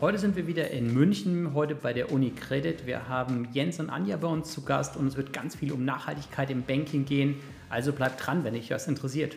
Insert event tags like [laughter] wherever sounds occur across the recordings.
Heute sind wir wieder in München, heute bei der Uni Credit. Wir haben Jens und Anja bei uns zu Gast und es wird ganz viel um Nachhaltigkeit im Banking gehen. Also bleibt dran, wenn dich das interessiert.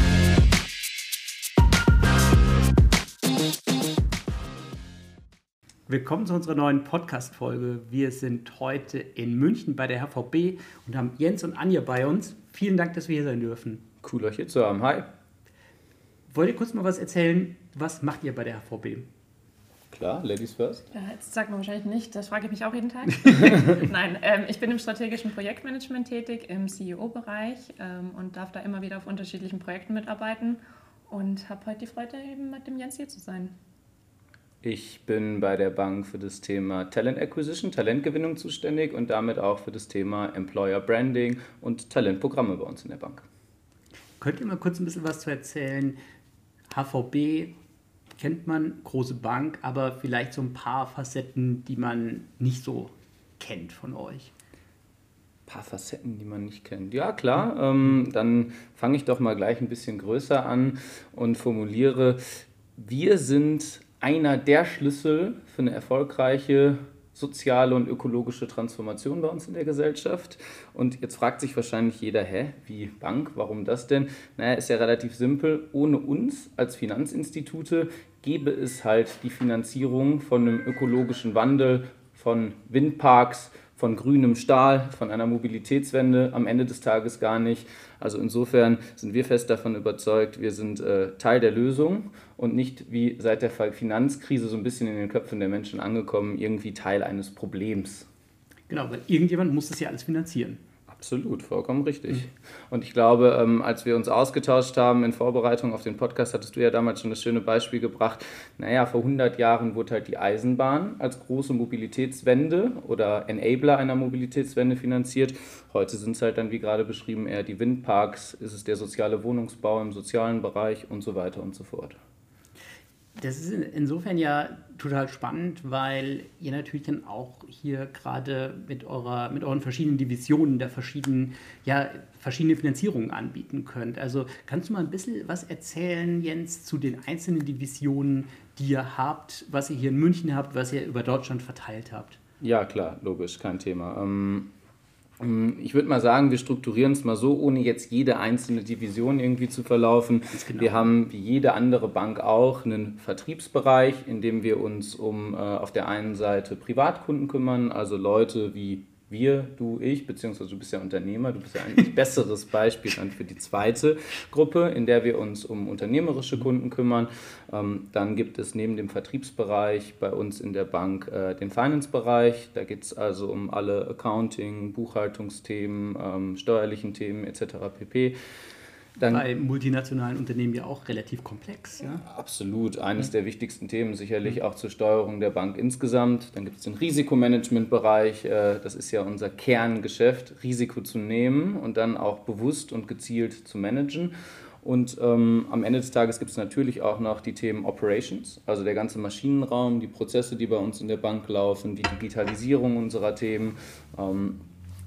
Willkommen zu unserer neuen Podcast-Folge. Wir sind heute in München bei der HVB und haben Jens und Anja bei uns. Vielen Dank, dass wir hier sein dürfen. Cool, euch hier zu haben. Hi. Wollt ihr kurz mal was erzählen? Was macht ihr bei der HVB? Klar, Ladies first. Ja, jetzt sagt man wahrscheinlich nicht, das frage ich mich auch jeden Tag. [laughs] Nein, ähm, ich bin im strategischen Projektmanagement tätig, im CEO-Bereich ähm, und darf da immer wieder auf unterschiedlichen Projekten mitarbeiten und habe heute die Freude, eben mit dem Jens hier zu sein. Ich bin bei der Bank für das Thema Talent Acquisition, Talentgewinnung zuständig und damit auch für das Thema Employer Branding und Talentprogramme bei uns in der Bank. Könnt ihr mal kurz ein bisschen was zu erzählen, HVB kennt man, große Bank, aber vielleicht so ein paar Facetten, die man nicht so kennt von euch. Ein paar Facetten, die man nicht kennt. Ja, klar. Ähm, dann fange ich doch mal gleich ein bisschen größer an und formuliere, wir sind einer der Schlüssel für eine erfolgreiche soziale und ökologische Transformation bei uns in der Gesellschaft. Und jetzt fragt sich wahrscheinlich jeder, hä, wie Bank, warum das denn? Naja, ist ja relativ simpel. Ohne uns als Finanzinstitute gäbe es halt die Finanzierung von einem ökologischen Wandel, von Windparks, von grünem Stahl, von einer Mobilitätswende am Ende des Tages gar nicht. Also insofern sind wir fest davon überzeugt, wir sind äh, Teil der Lösung und nicht wie seit der Finanzkrise so ein bisschen in den Köpfen der Menschen angekommen, irgendwie Teil eines Problems. Genau, weil irgendjemand muss das ja alles finanzieren. Absolut, vollkommen richtig. Mhm. Und ich glaube, ähm, als wir uns ausgetauscht haben in Vorbereitung auf den Podcast, hattest du ja damals schon das schöne Beispiel gebracht. Naja, vor 100 Jahren wurde halt die Eisenbahn als große Mobilitätswende oder Enabler einer Mobilitätswende finanziert. Heute sind es halt dann, wie gerade beschrieben, eher die Windparks, ist es der soziale Wohnungsbau im sozialen Bereich und so weiter und so fort. Das ist insofern ja total spannend, weil ihr natürlich dann auch hier gerade mit, mit euren verschiedenen Divisionen der verschiedenen, ja, verschiedene Finanzierungen anbieten könnt. Also kannst du mal ein bisschen was erzählen, Jens, zu den einzelnen Divisionen, die ihr habt, was ihr hier in München habt, was ihr über Deutschland verteilt habt? Ja, klar, logisch, kein Thema. Ähm, ich würde mal sagen, wir strukturieren es mal so, ohne jetzt jede einzelne Division irgendwie zu verlaufen. Genau. Wir haben wie jede andere Bank auch einen Vertriebsbereich, in dem wir uns um äh, auf der einen Seite Privatkunden kümmern, also Leute wie wir, du, ich, beziehungsweise du bist ja Unternehmer, du bist ja ein [laughs] besseres Beispiel dann für die zweite Gruppe, in der wir uns um unternehmerische Kunden kümmern. Ähm, dann gibt es neben dem Vertriebsbereich bei uns in der Bank äh, den Finance-Bereich. Da geht es also um alle Accounting, Buchhaltungsthemen, ähm, steuerlichen Themen etc. pp. Dann, bei multinationalen Unternehmen ja auch relativ komplex. Ja? Absolut. Eines ja. der wichtigsten Themen sicherlich mhm. auch zur Steuerung der Bank insgesamt. Dann gibt es den Risikomanagementbereich. Äh, das ist ja unser Kerngeschäft, Risiko zu nehmen und dann auch bewusst und gezielt zu managen. Und ähm, am Ende des Tages gibt es natürlich auch noch die Themen Operations, also der ganze Maschinenraum, die Prozesse, die bei uns in der Bank laufen, die Digitalisierung unserer Themen. Ähm,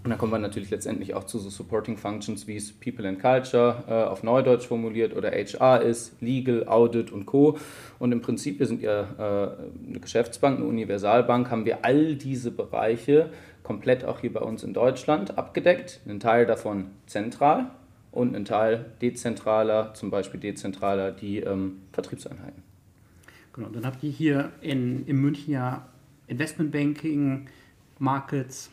und dann kommen wir natürlich letztendlich auch zu so Supporting Functions, wie es People and Culture äh, auf Neudeutsch formuliert oder HR ist, Legal, Audit und Co. Und im Prinzip, wir sind ja äh, eine Geschäftsbank, eine Universalbank, haben wir all diese Bereiche komplett auch hier bei uns in Deutschland abgedeckt. Einen Teil davon zentral und einen Teil dezentraler, zum Beispiel dezentraler die ähm, Vertriebseinheiten. Genau, dann habt ihr hier in, in München ja Investmentbanking, Markets,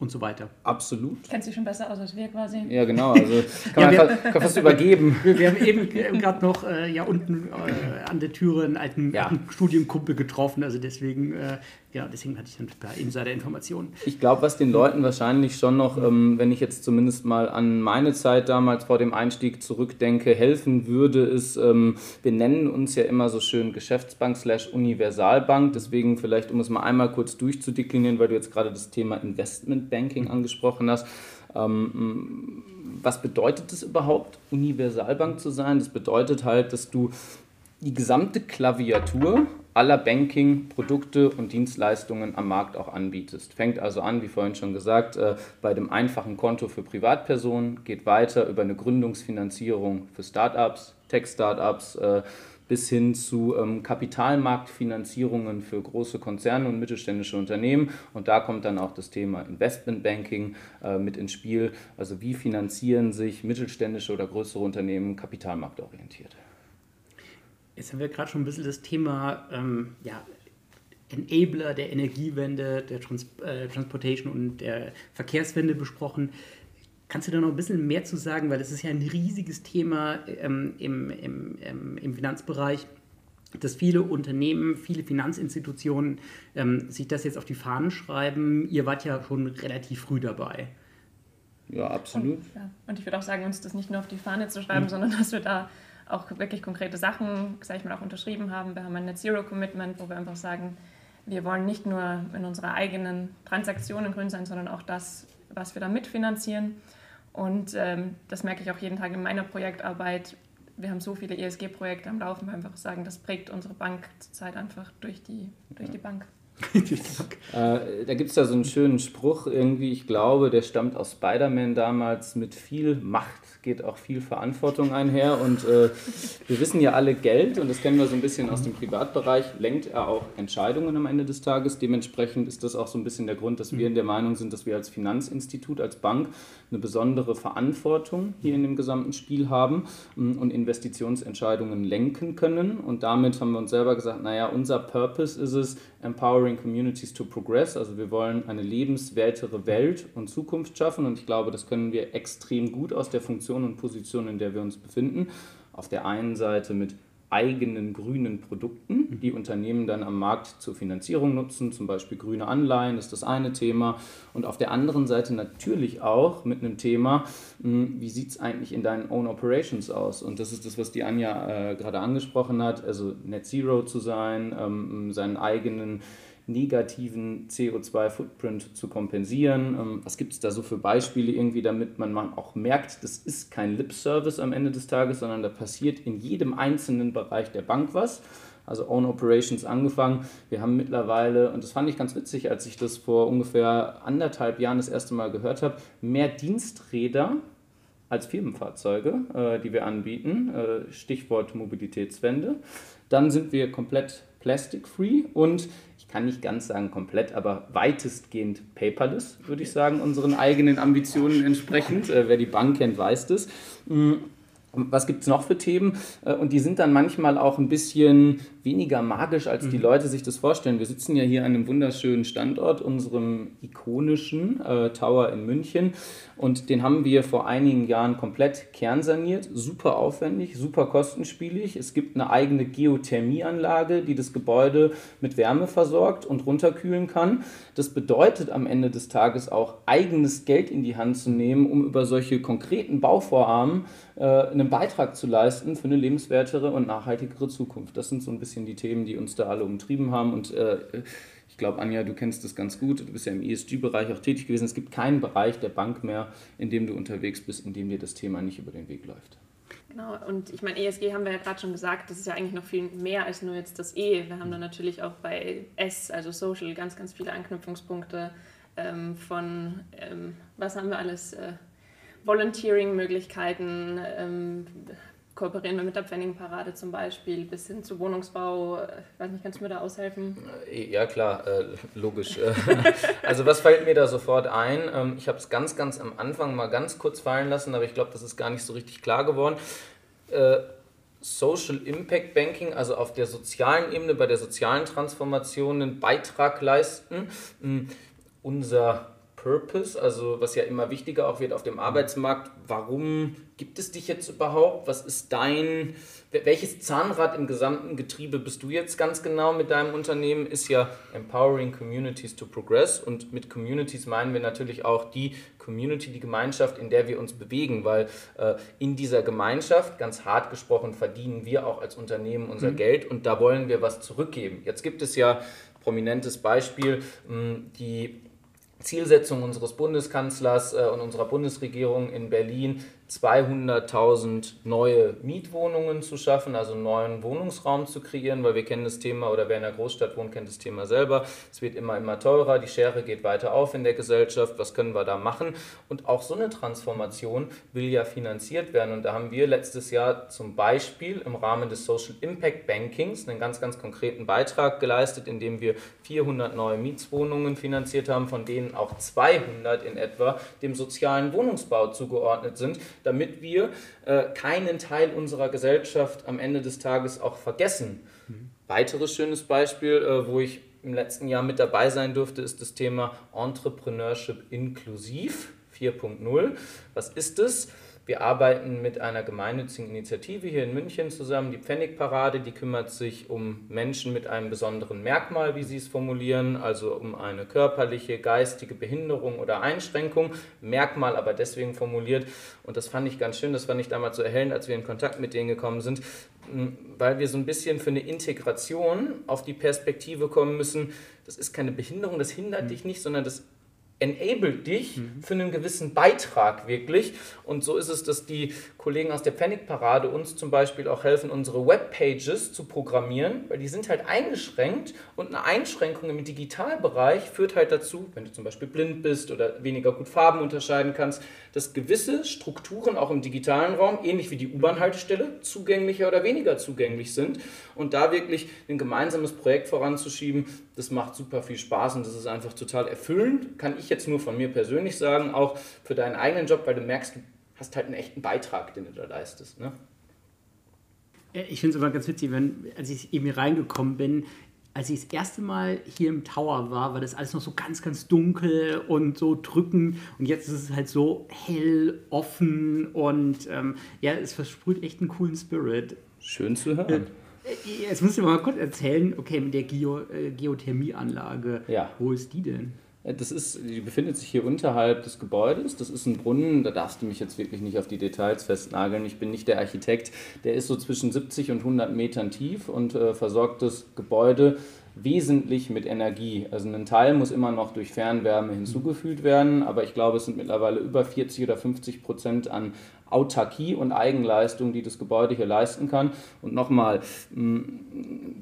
und so weiter. Absolut. Kennt sich schon besser aus als wir quasi. Ja, genau. [laughs] Also kann ja, man wir, fast, fast übergeben. [laughs] Wir, wir, haben eben gerade noch äh, ja, unten äh, an der Türe einen alten, ja. alten Studienkumpel getroffen. Also deswegen äh, genau, deswegen hatte ich ein paar Insider-Informationen. Ich glaube, was den Leuten wahrscheinlich schon noch, ähm, wenn ich jetzt zumindest mal an meine Zeit damals vor dem Einstieg zurückdenke, helfen würde, ist, ähm, wir nennen uns ja immer so schön Geschäftsbank slash Universalbank. Deswegen vielleicht, um es mal einmal kurz durchzudeklinieren, weil du jetzt gerade das Thema Investmentbanking angesprochen hast. Ähm, was bedeutet es überhaupt, Universalbank zu sein? Das bedeutet halt, dass du die gesamte Klaviatur aller Banking-Produkte und Dienstleistungen am Markt auch anbietest. Fängt also an, wie vorhin schon gesagt, äh, bei dem einfachen Konto für Privatpersonen, geht weiter über eine Gründungsfinanzierung für Startups, Tech-Startups, äh, bis hin zu ähm, Kapitalmarktfinanzierungen für große Konzerne und mittelständische Unternehmen. Und da kommt dann auch das Thema Investmentbanking äh, mit ins Spiel. Also wie finanzieren sich mittelständische oder größere Unternehmen kapitalmarktorientiert? Jetzt haben wir gerade schon ein bisschen das Thema ähm, ja, Enabler der Energiewende, der Trans äh, Transportation und der Verkehrswende besprochen. Kannst du da noch ein bisschen mehr zu sagen, weil das ist ja ein riesiges Thema ähm, im, im, ähm, im Finanzbereich, dass viele Unternehmen, viele Finanzinstitutionen ähm, sich das jetzt auf die Fahnen schreiben. Ihr wart ja schon relativ früh dabei. Ja, absolut. Und, ja. und ich würde auch sagen, uns das nicht nur auf die Fahne zu schreiben, mhm. sondern dass wir da auch wirklich konkrete Sachen, sage ich mal, auch unterschrieben haben. Wir haben ein Net Zero Commitment, wo wir einfach sagen, wir wollen nicht nur in unserer eigenen Transaktionen grün sein, sondern auch das, was wir da mitfinanzieren. Und ähm, das merke ich auch jeden Tag in meiner Projektarbeit. Wir haben so viele ESG-Projekte am Laufen, wir einfach sagen, das prägt unsere Bank zurzeit einfach durch die, durch die Bank. äh, da gibt es da so einen schönen Spruch irgendwie, ich glaube, der stammt aus Spider-Man damals, mit viel Macht geht auch viel Verantwortung einher und äh, wir wissen ja alle, Geld, und das kennen wir so ein bisschen aus dem Privatbereich, lenkt er auch Entscheidungen am Ende des Tages. Dementsprechend ist das auch so ein bisschen der Grund, dass wir in der Meinung sind, dass wir als Finanzinstitut, als Bank eine besondere Verantwortung hier in dem gesamten Spiel haben mm, und Investitionsentscheidungen lenken können. Und damit haben wir uns selber gesagt, naja, unser Purpose ist es, Empowering Communities to Progress. Also wir wollen eine lebenswertere Welt und Zukunft schaffen und ich glaube, das können wir extrem gut aus der Funktion und Position, in der wir uns befinden. Auf der einen Seite mit eigenen grünen Produkten, die Unternehmen dann am Markt zur Finanzierung nutzen, zum Beispiel grüne Anleihen ist das eine Thema. Und auf der anderen Seite natürlich auch mit einem Thema, hm, wie sieht es eigentlich in deinen Own Operations aus? Und das ist das, was die Anja äh, gerade angesprochen hat, also Net Zero zu sein, ähm, seinen eigenen negativen CO2-Footprint zu kompensieren. Ähm, was gibt es da so für Beispiele irgendwie, damit man auch merkt, das ist kein Lip-Service am Ende des Tages, sondern da passiert in jedem einzelnen Bereich der Bank was. Also Own Operations angefangen. Wir haben mittlerweile, und das fand ich ganz witzig, als ich das vor ungefähr anderthalb Jahren das erste Mal gehört habe, mehr Diensträder als Firmenfahrzeuge, äh, die wir anbieten. Äh, Stichwort Mobilitätswende. Dann sind wir komplett plastic-free und kann nicht ganz sagen komplett, aber weitestgehend paperless, würde ich sagen, unseren eigenen Ambitionen entsprechend. Äh, wer die Bank kennt, weiß das. Mhm. Was gibt es noch für Themen? Äh, und die sind dann manchmal auch ein bisschen weniger magisch, als die mhm. Leute sich das vorstellen. Wir sitzen ja hier an einem wunderschönen Standort, unserem ikonischen äh, Tower in München. Und den haben wir vor einigen Jahren komplett kernsaniert. Super aufwendig, super kostenspielig. Es gibt eine eigene Geothermieanlage, die das Gebäude mit Wärme versorgt und runterkühlen kann. Das bedeutet am Ende des Tages auch, eigenes Geld in die Hand zu nehmen, um über solche konkreten Bauvorhaben äh, einen Beitrag zu leisten für eine lebenswertere und nachhaltigere Zukunft. Das sind so ein bisschen die Themen, die uns da alle umtrieben haben. Und äh, ich glaube, Anja, du kennst das ganz gut. Du bist ja im ESG-Bereich auch tätig gewesen. Es gibt keinen Bereich der Bank mehr, in dem du unterwegs bist, in dem dir das Thema nicht über den Weg läuft. Genau, und ich meine, ESG haben wir ja gerade schon gesagt, das ist ja eigentlich noch viel mehr als nur jetzt das E. Wir haben da natürlich auch bei S, also Social, ganz, ganz viele Anknüpfungspunkte ähm, von, ähm, was haben wir alles, äh, Volunteering-Möglichkeiten, ähm, kooperieren wir mit der Pfenningparade zum Beispiel, bis hin zu Wohnungsbau. Ich weiß nicht, kannst du mir da aushelfen? Äh, ja, klar, äh, logisch. [laughs] also was fällt mir da sofort ein? Ähm, ich habe es ganz, ganz am Anfang mal ganz kurz fallen lassen, aber ich glaube, das ist gar nicht so richtig klar geworden. Äh, Social Impact Banking, also auf der sozialen Ebene, bei der sozialen Transformation einen Beitrag leisten. Hm, unser Purpose, also was ja immer wichtiger auch wird auf dem Arbeitsmarkt. Warum gibt es dich jetzt überhaupt? Was ist dein, welches Zahnrad im gesamten Getriebe bist du jetzt ganz genau mit deinem Unternehmen? Ist ja Empowering Communities to Progress und mit Communities meinen wir natürlich auch die Community, die Gemeinschaft, in der wir uns bewegen, weil äh, in dieser Gemeinschaft, ganz hart gesprochen, verdienen wir auch als Unternehmen unser mhm. Geld und da wollen wir was zurückgeben. Jetzt gibt es ja prominentes Beispiel, die Zielsetzung unseres Bundeskanzlers äh, und unserer Bundesregierung in Berlin 200.000 neue Mietwohnungen zu schaffen, also einen neuen Wohnungsraum zu kreieren, weil wir kennen das Thema oder wer in der Großstadt wohnt, kennt das Thema selber. Es wird immer, immer teurer, die Schere geht weiter auf in der Gesellschaft. Was können wir da machen? Und auch so eine Transformation will ja finanziert werden. Und da haben wir letztes Jahr zum Beispiel im Rahmen des Social Impact Bankings einen ganz, ganz konkreten Beitrag geleistet, indem wir 400 neue Mietswohnungen finanziert haben, von denen auch 200 in etwa dem sozialen Wohnungsbau zugeordnet sind damit wir äh, keinen Teil unserer Gesellschaft am Ende des Tages auch vergessen. Mhm. Weiteres schönes Beispiel, äh, wo ich im letzten Jahr mit dabei sein durfte, ist das Thema Entrepreneurship inklusiv 4.0. Was ist es? Wir arbeiten mit einer gemeinnützigen Initiative hier in München zusammen, die Pfennigparade, die kümmert sich um Menschen mit einem besonderen Merkmal, wie sie es formulieren, also um eine körperliche, geistige Behinderung oder Einschränkung. Merkmal aber deswegen formuliert, und das fand ich ganz schön, das fand ich damals so erhellend, als wir in Kontakt mit denen gekommen sind, weil wir so ein bisschen für eine Integration auf die Perspektive kommen müssen, das ist keine Behinderung, das hindert mhm. dich nicht, sondern das enabled dich mhm. für einen gewissen Beitrag wirklich. Und so ist es, dass die Kollegen aus der Pfennigparade uns zum Beispiel auch helfen, unsere Webpages zu programmieren, weil die sind halt eingeschränkt und eine Einschränkung im Digitalbereich führt halt dazu, wenn du zum Beispiel blind bist oder weniger gut Farben unterscheiden kannst, dass gewisse Strukturen auch im digitalen Raum, ähnlich wie die U-Bahn-Haltestelle, zugänglicher oder weniger zugänglich sind. Und da wirklich ein gemeinsames Projekt voranzuschieben, das macht super viel Spaß und das ist einfach total erfüllend, kann ich jetzt nur von mir persönlich sagen, auch für deinen eigenen Job, weil du merkst, du hast halt einen echten Beitrag, den du da leistest. Ne? Ich finde es immer ganz witzig, wenn, als ich eben hier reingekommen bin, als ich das erste Mal hier im Tower war, war das alles noch so ganz, ganz dunkel und so drückend. Und jetzt ist es halt so hell, offen und ähm, ja, es versprüht echt einen coolen Spirit. Schön zu hören. Äh, jetzt musst du mal kurz erzählen, okay, mit der Geo, äh, Geothermieanlage, ja. wo ist die denn? Äh, das ist, die befindet sich hier unterhalb des Gebäudes. Das ist ein Brunnen, da darfst du mich jetzt wirklich nicht auf die Details festnageln. Ich bin nicht der Architekt. Der ist so zwischen 70 und 100 Metern tief und äh, versorgt das Gebäude wesentlich mit Energie. Also ein Teil muss immer noch durch Fernwärme hinzugefügt werden, aber ich glaube, es sind mittlerweile über 40 oder 50 Prozent an Autarkie und Eigenleistung, die das Gebäude hier leisten kann. Und nochmal, mm,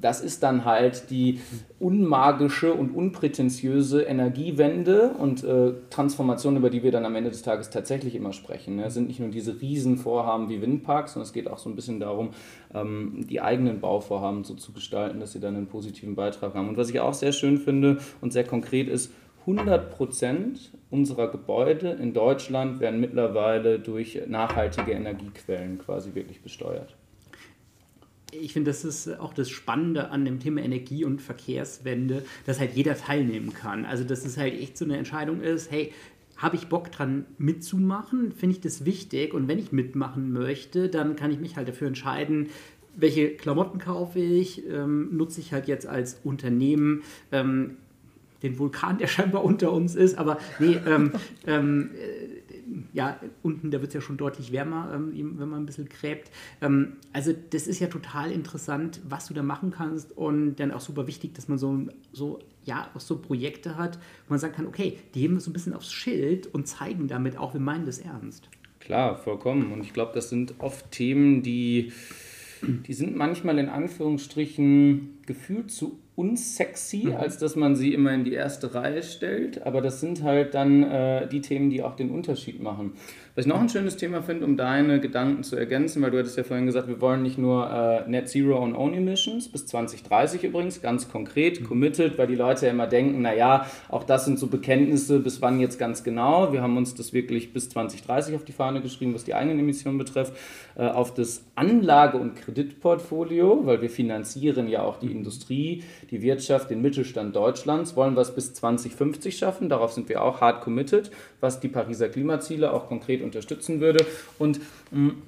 das ist dann halt die unmagische und unprätentiöse Energiewende und äh, Transformation, über die wir dann am Ende des Tages tatsächlich immer sprechen. Es sind nicht nur diese Riesenvorhaben wie Windparks, sondern es geht auch so ein bisschen darum, ähm, die eigenen Bauvorhaben so zu gestalten, dass sie dann einen positiven Beitrag haben. Und was ich auch sehr schön finde und sehr konkret ist, 100 Prozent unserer Gebäude in Deutschland werden mittlerweile durch nachhaltige Energiequellen quasi wirklich besteuert. Ich finde, das ist auch das Spannende an dem Thema Energie- und Verkehrswende, dass halt jeder teilnehmen kann. Also, dass es halt echt so eine Entscheidung ist, hey, habe ich Bock dran mitzumachen? Finde ich das wichtig? Und wenn ich mitmachen möchte, dann kann ich mich halt dafür entscheiden, welche Klamotten kaufe ich, ähm, nutze ich halt jetzt als Unternehmen, ähm, den Vulkan, der [laughs] scheinbar unter uns ist. Aber nee, ähm, [laughs] ähm, äh, ja, unten, da wird es ja schon deutlich wärmer, ähm, wenn man ein bisschen gräbt. Ähm, also das ist ja total interessant, was du da machen kannst und dann auch super wichtig, dass man so, so ja, auch so Projekte hat, wo man sagen kann, okay, die heben wir so ein bisschen aufs Schild und zeigen damit auch, wir meinen das ernst. Klar, vollkommen. Und ich glaube, das sind oft Themen, die, die sind manchmal in Anführungsstrichen gefühlt zu unsexy, mhm. als dass man sie immer in die erste Reihe stellt. Aber das sind halt dann äh, die Themen, die auch den Unterschied machen. Was ich noch ein schönes Thema finde, um deine Gedanken zu ergänzen, weil du hattest ja vorhin gesagt, wir wollen nicht nur äh, Net Zero on Own Emissions, bis 2030 übrigens, ganz konkret, mhm. committed, weil die Leute ja immer denken, naja, auch das sind so Bekenntnisse, bis wann jetzt ganz genau. Wir haben uns das wirklich bis 2030 auf die Fahne geschrieben, was die eigenen Emissionen betrifft, äh, auf das Anlage- und Kreditportfolio, weil wir finanzieren ja auch die Industrie, die Wirtschaft, den Mittelstand Deutschlands, wollen wir es bis 2050 schaffen, darauf sind wir auch hart committed, was die Pariser Klimaziele auch konkret unterstützen würde. Und mh, mm,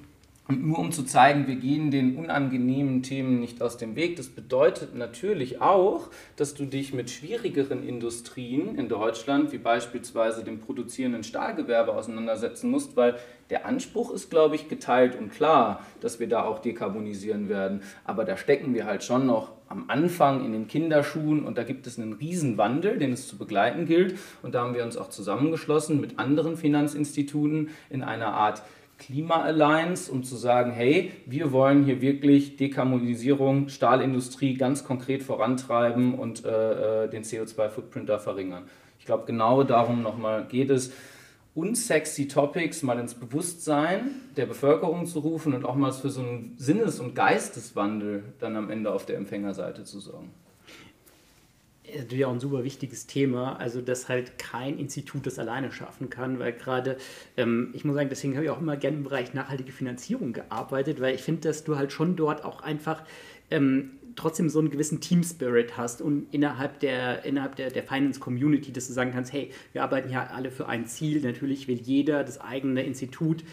Und nur um zu zeigen, wir gehen den unangenehmen Themen nicht aus dem Weg. Das bedeutet natürlich auch, dass du dich mit schwierigeren Industrien in Deutschland, wie beispielsweise dem produzierenden Stahlgewerbe, auseinandersetzen musst, weil der Anspruch ist, glaube ich, geteilt und klar, dass wir da auch dekarbonisieren werden. Aber da stecken wir halt schon noch am Anfang in den Kinderschuhen und da gibt es einen Riesenwandel, den es zu begleiten gilt. Und da haben wir uns auch zusammengeschlossen mit anderen Finanzinstituten in einer Art Klima Alliance, um zu sagen, hey, wir wollen hier wirklich Dekarbonisierung, Stahlindustrie ganz konkret vorantreiben und äh, äh den CO2-Footprint da verringern. Ich glaube, genau darum nochmal geht es, unsexy Topics mal ins Bewusstsein der Bevölkerung zu rufen und auch mal für so einen Sinnes- und Geisteswandel dann am Ende auf der Empfängerseite zu sorgen natürlich auch ein super wichtiges Thema, also dass halt kein Institut das alleine schaffen kann, weil gerade, ähm, ich muss sagen, deswegen habe ich auch immer gerne im Bereich nachhaltige Finanzierung gearbeitet, weil ich finde, dass du halt schon dort auch einfach ähm, trotzdem so einen gewissen Team-Spirit hast und innerhalb der, innerhalb der, der Finance-Community, dass du sagen kannst, hey, wir arbeiten ja alle für ein Ziel, natürlich will jeder das eigene Institut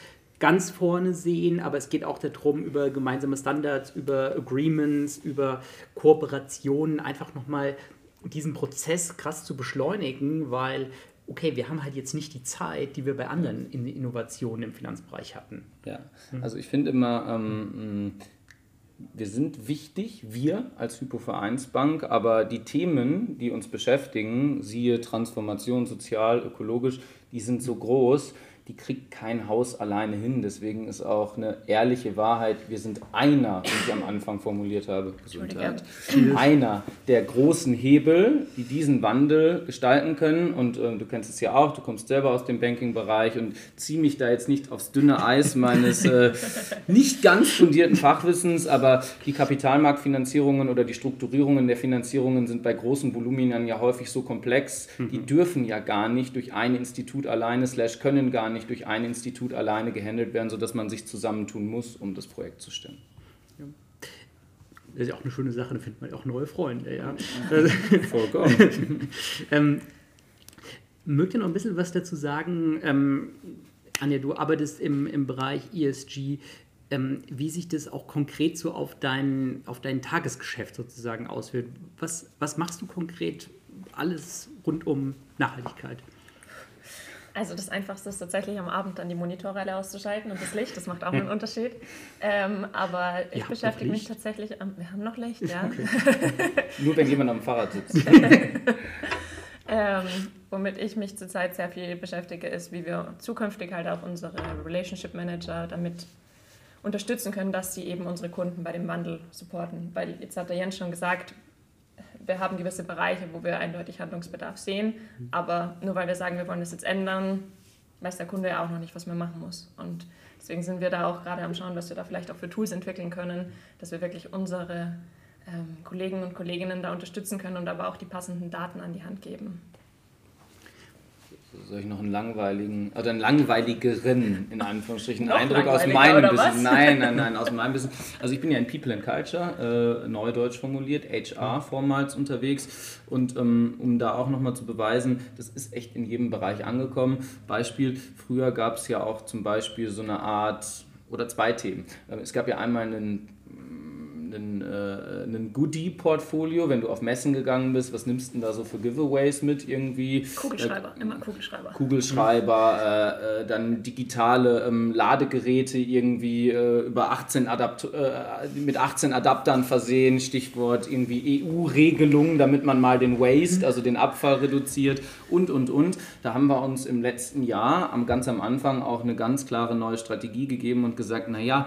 ganz vorne sehen, aber es geht auch darum, über gemeinsame Standards, über Agreements, über Kooperationen einfach nochmal diesen Prozess krass zu beschleunigen, weil, okay, wir haben halt jetzt nicht die Zeit, die wir bei anderen Innovationen im Finanzbereich hatten. Ja, also ich finde immer, ähm, wir sind wichtig, wir als Hypovereinsbank, aber die Themen, die uns beschäftigen, siehe Transformation, sozial, ökologisch, die sind so groß, die kriegt kein Haus alleine hin. Deswegen ist auch eine ehrliche Wahrheit, wir sind einer, wie ich am Anfang formuliert habe, Gesundheit, einer der großen Hebel, die diesen Wandel gestalten können. Und äh, du kennst es ja auch, du kommst selber aus dem Banking-Bereich und zieh mich da jetzt nicht aufs dünne Eis meines äh, [laughs] nicht ganz fundierten Fachwissens, aber die Kapitalmarktfinanzierungen oder die Strukturierungen der Finanzierungen sind bei großen Voluminern ja häufig so komplex, die mhm. dürfen ja gar nicht durch ein Institut alleine, slash können gar nicht durch ein Institut alleine gehandelt werden, sodass man sich zusammentun muss, um das Projekt zu stemmen. Ja. Das ist ja auch eine schöne Sache, da findet man ja auch neue Freunde. Ja. [laughs] Vollkommen. [laughs] ähm, mögt ihr noch ein bisschen was dazu sagen? Ähm, Anja, du arbeitest im, im Bereich ESG. Ähm, wie sich das auch konkret so auf dein, auf dein Tagesgeschäft sozusagen auswirkt. Was, was machst du konkret alles rund um Nachhaltigkeit? Also das Einfachste ist tatsächlich am Abend dann die Monitore alle auszuschalten und das Licht, das macht auch einen [laughs] Unterschied. Ähm, aber ich ja, beschäftige mich tatsächlich, am, wir haben noch Licht, ja. Okay. [laughs] Nur wenn jemand am Fahrrad sitzt. [laughs] ähm, womit ich mich zurzeit sehr viel beschäftige, ist, wie wir zukünftig halt auch unsere Relationship Manager damit unterstützen können, dass sie eben unsere Kunden bei dem Wandel supporten. Weil jetzt hat der Jens schon gesagt, wir haben gewisse Bereiche, wo wir eindeutig Handlungsbedarf sehen, aber nur weil wir sagen, wir wollen das jetzt ändern, weiß der Kunde ja auch noch nicht, was man machen muss. Und deswegen sind wir da auch gerade am Schauen, was wir da vielleicht auch für Tools entwickeln können, dass wir wirklich unsere ähm, Kollegen und Kolleginnen da unterstützen können und aber auch die passenden Daten an die Hand geben soll ich noch einen langweiligen, oder einen langweiligeren, in [laughs] Anführungsstrichen, Eindruck aus meinem Business. Nein, nein, [laughs] nein, aus meinem Business. Also ich bin ja in People and Culture, äh, neudeutsch formuliert, HR vormals unterwegs. Und ähm, um da auch nochmal zu beweisen, das ist echt in jedem Bereich angekommen. Beispiel, früher gab es ja auch zum Beispiel so eine Art, oder zwei Themen. Es gab ja einmal einen ein, äh, ein Goodie-Portfolio, wenn du auf Messen gegangen bist, was nimmst du denn da so für Giveaways mit irgendwie? Kugelschreiber, äh, immer Kugelschreiber. Kugelschreiber, äh, äh, dann digitale ähm, Ladegeräte irgendwie äh, über 18 Adapt äh, mit 18 Adaptern versehen, Stichwort irgendwie EU-Regelungen, damit man mal den Waste, mhm. also den Abfall reduziert und und und. Da haben wir uns im letzten Jahr, am, ganz am Anfang, auch eine ganz klare neue Strategie gegeben und gesagt, naja,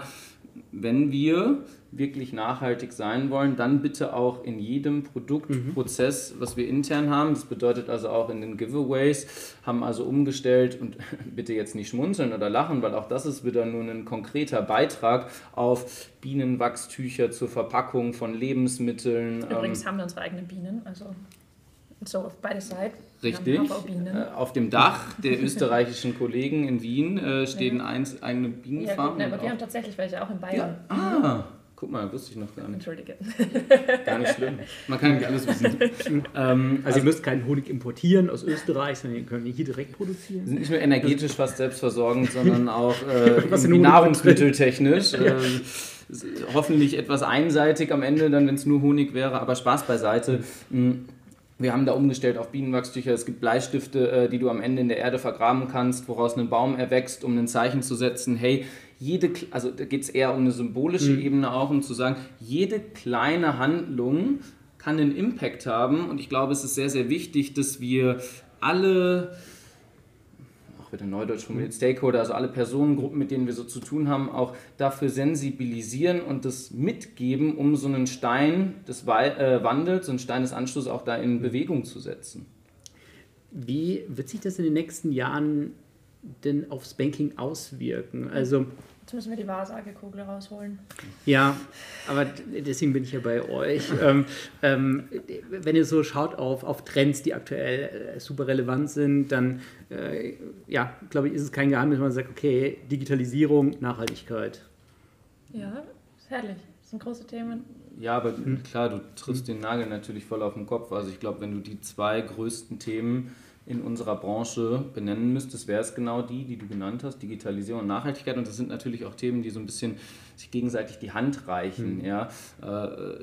wenn wir wirklich nachhaltig sein wollen, dann bitte auch in jedem Produktprozess, mhm. was wir intern haben. Das bedeutet also auch in den Giveaways, haben also umgestellt und [laughs] bitte jetzt nicht schmunzeln oder lachen, weil auch das ist wieder nur ein konkreter Beitrag auf Bienenwachstücher zur Verpackung von Lebensmitteln. Übrigens ähm, haben wir unsere eigenen Bienen, also so auf beide Seiten. Richtig. Äh, auf dem Dach der österreichischen Kollegen in Wien äh, steht ja. ein, eine Bienenfarm. Ja, gut, ne, aber wir haben tatsächlich welche auch in Bayern. Ja. Ah. Guck mal, wusste ich noch gar nicht. Entschuldige. Gar nicht schlimm. Man kann nicht alles wissen. [laughs] ähm, also, ihr müsst keinen Honig importieren aus Österreich, sondern ihr könnt ihn hier direkt produzieren. sind nicht nur energetisch fast selbstversorgend, sondern [laughs] auch äh, nahrungsmitteltechnisch. Äh, hoffentlich etwas einseitig am Ende, dann wenn es nur Honig wäre, aber Spaß beiseite. Mm, Wir haben da umgestellt auf Bienenwachstücher. Es gibt Bleistifte, äh, die du am Ende in der Erde vergraben kannst, woraus ein Baum erwächst, um ein Zeichen zu setzen. Hey, jede, also da geht es eher um eine symbolische Ebene auch, um zu sagen, jede kleine Handlung kann einen Impact haben. Und ich glaube, es ist sehr, sehr wichtig, dass wir alle auch wieder neudeutsch formuliert, Stakeholder, also alle Personengruppen, mit denen wir so zu tun haben, auch dafür sensibilisieren und das mitgeben, um so einen Stein des äh, Wandels, so einen Stein des Anschlusses auch da in Bewegung zu setzen. Wie wird sich das in den nächsten Jahren denn aufs Banking auswirken? Also, Jetzt müssen wir die Wahrsagekugel rausholen. ja, aber deswegen bin ich ja bei euch. [laughs] ähm, ähm, wenn ihr so schaut auf, auf Trends, die aktuell äh, super relevant sind, dann, äh, ja, glaube ich, ist es kein Geheimnis, wenn man sagt, okay, Digitalisierung, Nachhaltigkeit. Ja, ist herrlich. Das sind große Themen. Ja, aber klar, du triffst den Nagel natürlich voll auf den Kopf. Also ich glaube, wenn du die zwei größten Themen in unserer Branche benennen müsstest, wäre es genau die, die du genannt hast, Digitalisierung und Nachhaltigkeit. Und das sind natürlich auch Themen, die so ein bisschen sich gegenseitig die Hand reichen. Ja. Äh,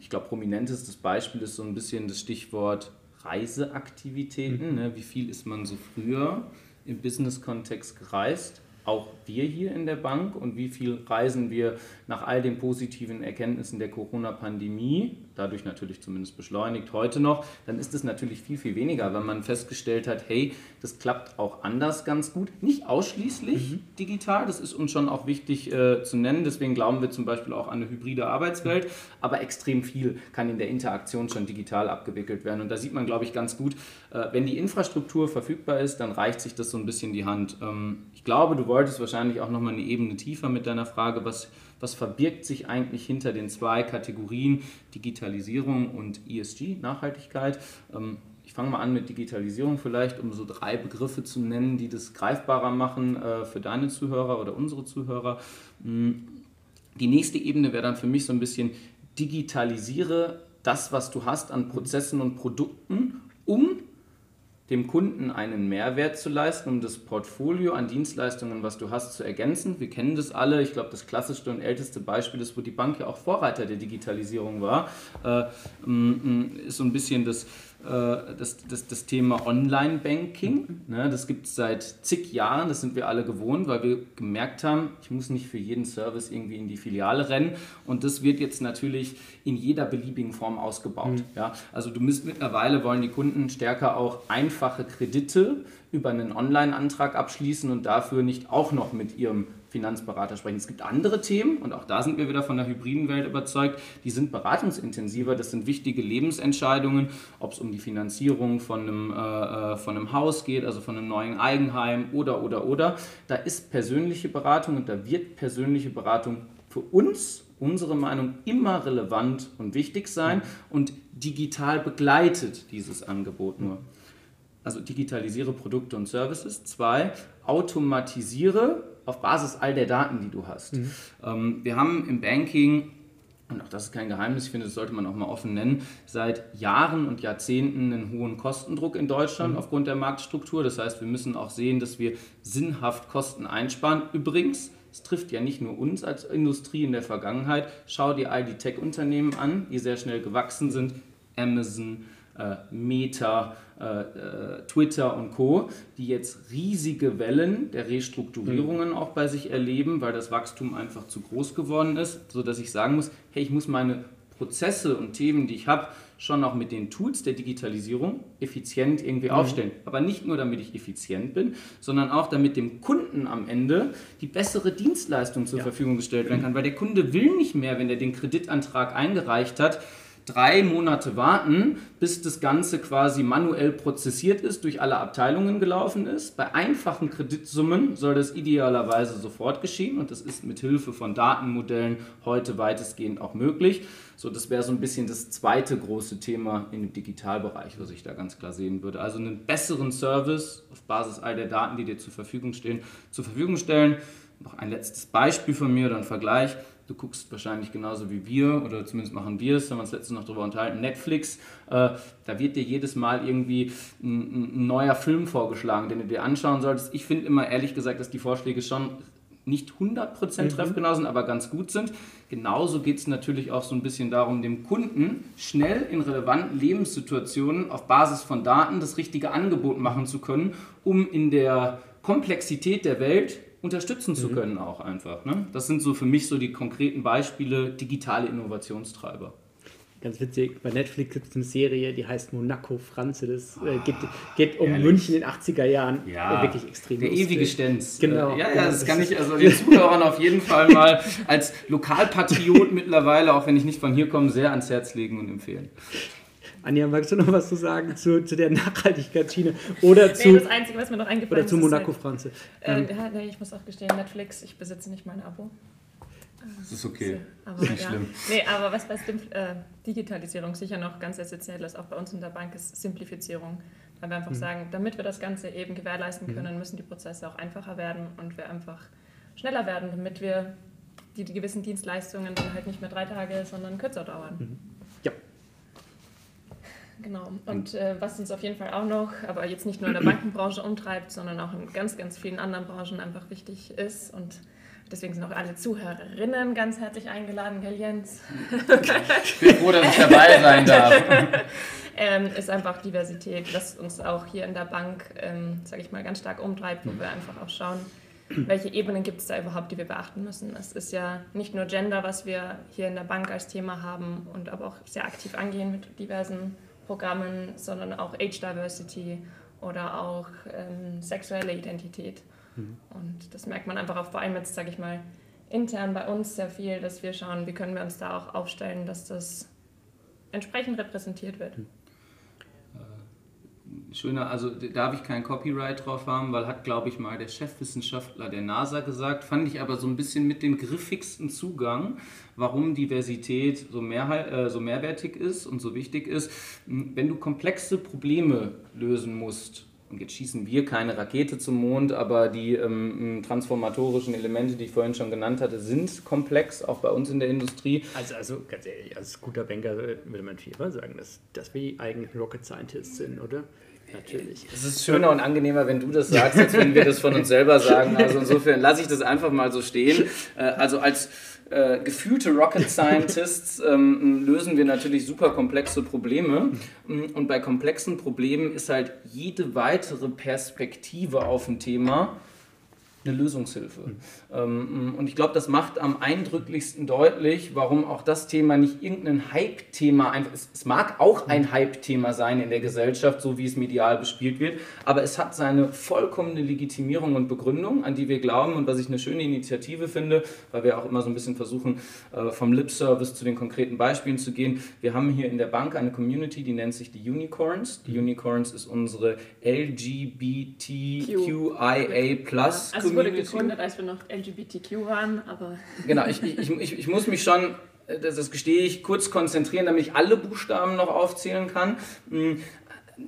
Ich glaube, prominentestes Beispiel ist so ein bisschen das Stichwort Reiseaktivitäten. Ne? Wie viel ist man so früher im Business-Kontext gereist? Auch wir hier in der Bank und wie viel reisen wir nach all den positiven Erkenntnissen der Corona-Pandemie, dadurch natürlich zumindest beschleunigt heute noch, dann ist es natürlich viel, viel weniger, wenn man festgestellt hat, hey, das klappt auch anders ganz gut. Nicht ausschließlich digital, das ist uns schon auch wichtig äh, zu nennen, deswegen glauben wir zum Beispiel auch an eine hybride Arbeitswelt, aber extrem viel kann in der Interaktion schon digital abgewickelt werden. Und da sieht man, glaube ich, ganz gut, äh, wenn die Infrastruktur verfügbar ist, dann reicht sich das so ein bisschen die Hand. Ähm, ich glaube, du wolltest wahrscheinlich auch nochmal eine Ebene tiefer mit deiner Frage, was, was verbirgt sich eigentlich hinter den zwei Kategorien Digitalisierung und ESG, Nachhaltigkeit. Ähm, ich fange mal an mit Digitalisierung vielleicht, um so drei Begriffe zu nennen, die das greifbarer machen äh, für deine Zuhörer oder unsere Zuhörer. Mm, Die nächste Ebene wäre dann für mich so ein bisschen digitalisiere das, was du hast an Prozessen und Produkten, um dem Kunden einen Mehrwert zu leisten, um das Portfolio an Dienstleistungen, was du hast, zu ergänzen. Wir kennen das alle. Ich glaube, das klassischste und älteste Beispiel ist, wo die Bank ja auch Vorreiter der Digitalisierung war, äh, ist so ein bisschen das, das, das, das Thema Online-Banking. Ne? Das gibt es seit zig Jahren, das sind wir alle gewohnt, weil wir gemerkt haben, ich muss nicht für jeden Service irgendwie in die Filiale rennen. Und das wird jetzt natürlich in jeder beliebigen Form ausgebaut. Ja? Also du müsst mittlerweile wollen die Kunden stärker auch einfache Kredite über einen Online-Antrag abschließen und dafür nicht auch noch mit ihrem Finanzberater sprechen. Es gibt andere Themen und auch da sind wir wieder von der hybriden Welt überzeugt, die sind beratungsintensiver, das sind wichtige Lebensentscheidungen, ob es um die Finanzierung von einem, äh, äh, von einem Haus geht, also von einem neuen Eigenheim oder, oder, oder. Da ist persönliche Beratung und da wird persönliche Beratung für uns, unsere Meinung, immer relevant und wichtig sein und digital begleitet dieses Angebot nur also digitalisiere Produkte und Services. Zwei, automatisiere auf Basis all der Daten, die du hast. Ähm, wir haben im Banking, und auch das ist kein Geheimnis, ich finde, das sollte man auch mal offen nennen, seit Jahren und Jahrzehnten einen hohen Kostendruck in Deutschland aufgrund der Marktstruktur. Das heißt, wir müssen auch sehen, dass wir sinnhaft Kosten einsparen. Übrigens, es trifft ja nicht nur uns als Industrie in der Vergangenheit. Schau dir all die Tech-Unternehmen an, die sehr schnell gewachsen sind. Amazon, äh, Meta, äh, äh, Twitter und Co., die jetzt riesige Wellen der Restrukturierungen auch bei sich erleben, weil das Wachstum einfach zu groß geworden ist, sodass ich sagen muss, hey, ich muss meine Prozesse und Themen, die ich habe, schon auch mit den Tools der Digitalisierung effizient irgendwie aufstellen. Aber nicht nur, damit ich effizient bin, sondern auch, damit dem Kunden am Ende die bessere Dienstleistung zur Ja. Verfügung gestellt werden kann. Weil der Kunde will nicht mehr, wenn er den Kreditantrag eingereicht hat, drei Monate warten, bis das Ganze quasi manuell prozessiert ist, durch alle Abteilungen gelaufen ist. Bei einfachen Kreditsummen soll das idealerweise sofort geschehen und das ist mit Hilfe von Datenmodellen heute weitestgehend auch möglich. So, das wäre so ein bisschen das zweite große Thema in dem Digitalbereich, was ich da ganz klar sehen würde. Also einen besseren Service auf Basis all der Daten, die dir zur Verfügung stehen, zur Verfügung stellen. Noch ein letztes Beispiel von mir oder ein Vergleich. Du guckst wahrscheinlich genauso wie wir, oder zumindest machen wir es, haben wir uns letztens noch darüber unterhalten, Netflix, äh, da wird dir jedes Mal irgendwie ein, ein, neuer Film vorgeschlagen, den du dir anschauen solltest. Ich finde immer ehrlich gesagt, dass die Vorschläge schon nicht 100% mhm. treffgenau sind, aber ganz gut sind. Genauso geht es natürlich auch so ein bisschen darum, dem Kunden schnell in relevanten Lebenssituationen auf Basis von Daten das richtige Angebot machen zu können, um in der Komplexität der Welt unterstützen zu mhm. können auch einfach. Ne? Das sind so für mich so die konkreten Beispiele digitale Innovationstreiber. Ganz witzig, bei Netflix gibt es eine Serie, die heißt Monaco Franze. Das äh, geht, geht um Ehrlich? München in den 80er Jahren. Ja, wirklich extrem Der lustig. ewige Stenz. Genau. Äh, ja, ja, das, das kann ich also den [laughs] Zuhörern auf jeden Fall mal als Lokalpatriot mittlerweile, auch wenn ich nicht von hier komme, sehr ans Herz legen und empfehlen. Anja, magst du noch was zu sagen zu, zu der Nachhaltigkeitsschiene? Oder zu, nee, das Einzige, was mir noch eingefallen ist. Oder zu Monaco halt, Franze. Äh, ja, nee, ich muss auch gestehen, Netflix, ich besitze nicht mein Abo. Das ist okay. Aber, nicht ja. schlimm. Nee, aber was bei äh, Digitalisierung sicher noch ganz essentiell ist, auch bei uns in der Bank, ist Simplifizierung. Weil wir einfach mhm. sagen, damit wir das Ganze eben gewährleisten mhm. können, mhm. müssen die Prozesse auch einfacher werden und wir einfach schneller werden, damit wir die, die gewissen Dienstleistungen dann halt nicht mehr drei Tage, sondern kürzer dauern. Mhm. Genau. Und äh, was uns auf jeden Fall auch noch, aber jetzt nicht nur in der [clears throat] Bankenbranche umtreibt, sondern auch in ganz, ganz vielen anderen Branchen einfach wichtig ist und Deswegen sind auch alle Zuhörerinnen ganz herzlich eingeladen, gell Jens? Ich bin froh, dass ich dabei sein darf. [laughs] ähm, ist einfach Diversität, was uns auch hier in der Bank, ähm, sage ich mal, ganz stark umtreibt, wo wir einfach auch schauen, welche Ebenen gibt es da überhaupt, die wir beachten müssen. Es ist ja nicht nur Gender, was wir hier in der Bank als Thema haben und aber auch sehr aktiv angehen mit diversen Programmen, sondern auch Age Diversity oder auch ähm, sexuelle Identität. Mhm. Und das merkt man einfach auch vor allem jetzt, sage ich mal, intern bei uns sehr viel, dass wir schauen, wie können wir uns da auch aufstellen, dass das entsprechend repräsentiert wird. Mhm schöner, also da habe ich kein Copyright drauf haben, weil hat, glaube ich, mal der Chefwissenschaftler der NASA gesagt, fand ich aber so ein bisschen mit dem griffigsten Zugang, warum Diversität so, mehr, äh, so mehrwertig ist und so wichtig ist. Wenn du komplexe Probleme lösen musst, und jetzt schießen wir keine Rakete zum Mond, aber die ähm, transformatorischen Elemente, die ich vorhin schon genannt hatte, sind komplex, auch bei uns in der Industrie. Also, also ganz ehrlich, als guter Banker würde man viel sagen, dass, dass wir eigentlich Rocket Scientists sind, oder? Natürlich. Es ist schöner und angenehmer, wenn du das sagst, als wenn wir das von uns selber sagen. Also insofern lasse ich das einfach mal so stehen. Äh, also als äh, gefühlte Rocket Scientists ähm, lösen wir natürlich super komplexe Probleme. Und bei komplexen Problemen ist halt jede weitere Perspektive auf ein Thema eine Lösungshilfe. Mhm. und ich glaube, das macht am eindrücklichsten deutlich, warum auch das Thema nicht irgendein Hype-Thema einfach ist. Es mag auch ein mhm. Hype-Thema sein in der Gesellschaft, so wie es medial bespielt wird, aber es hat seine vollkommene Legitimierung und Begründung, an die wir glauben und was ich eine schöne Initiative finde, weil wir auch immer so ein bisschen versuchen, äh, vom Lip-Service zu den konkreten Beispielen zu gehen. Wir haben hier in der Bank eine Community, die nennt sich die Unicorns. Die mhm. Unicorns ist unsere LGBTQIA Plus also wurde gegründet, als wir noch LGBTQ waren, aber... [laughs] Genau, ich, ich, ich, ich muss mich schon das, das gestehe ich, kurz konzentrieren, damit ich alle Buchstaben noch aufzählen kann. Hm,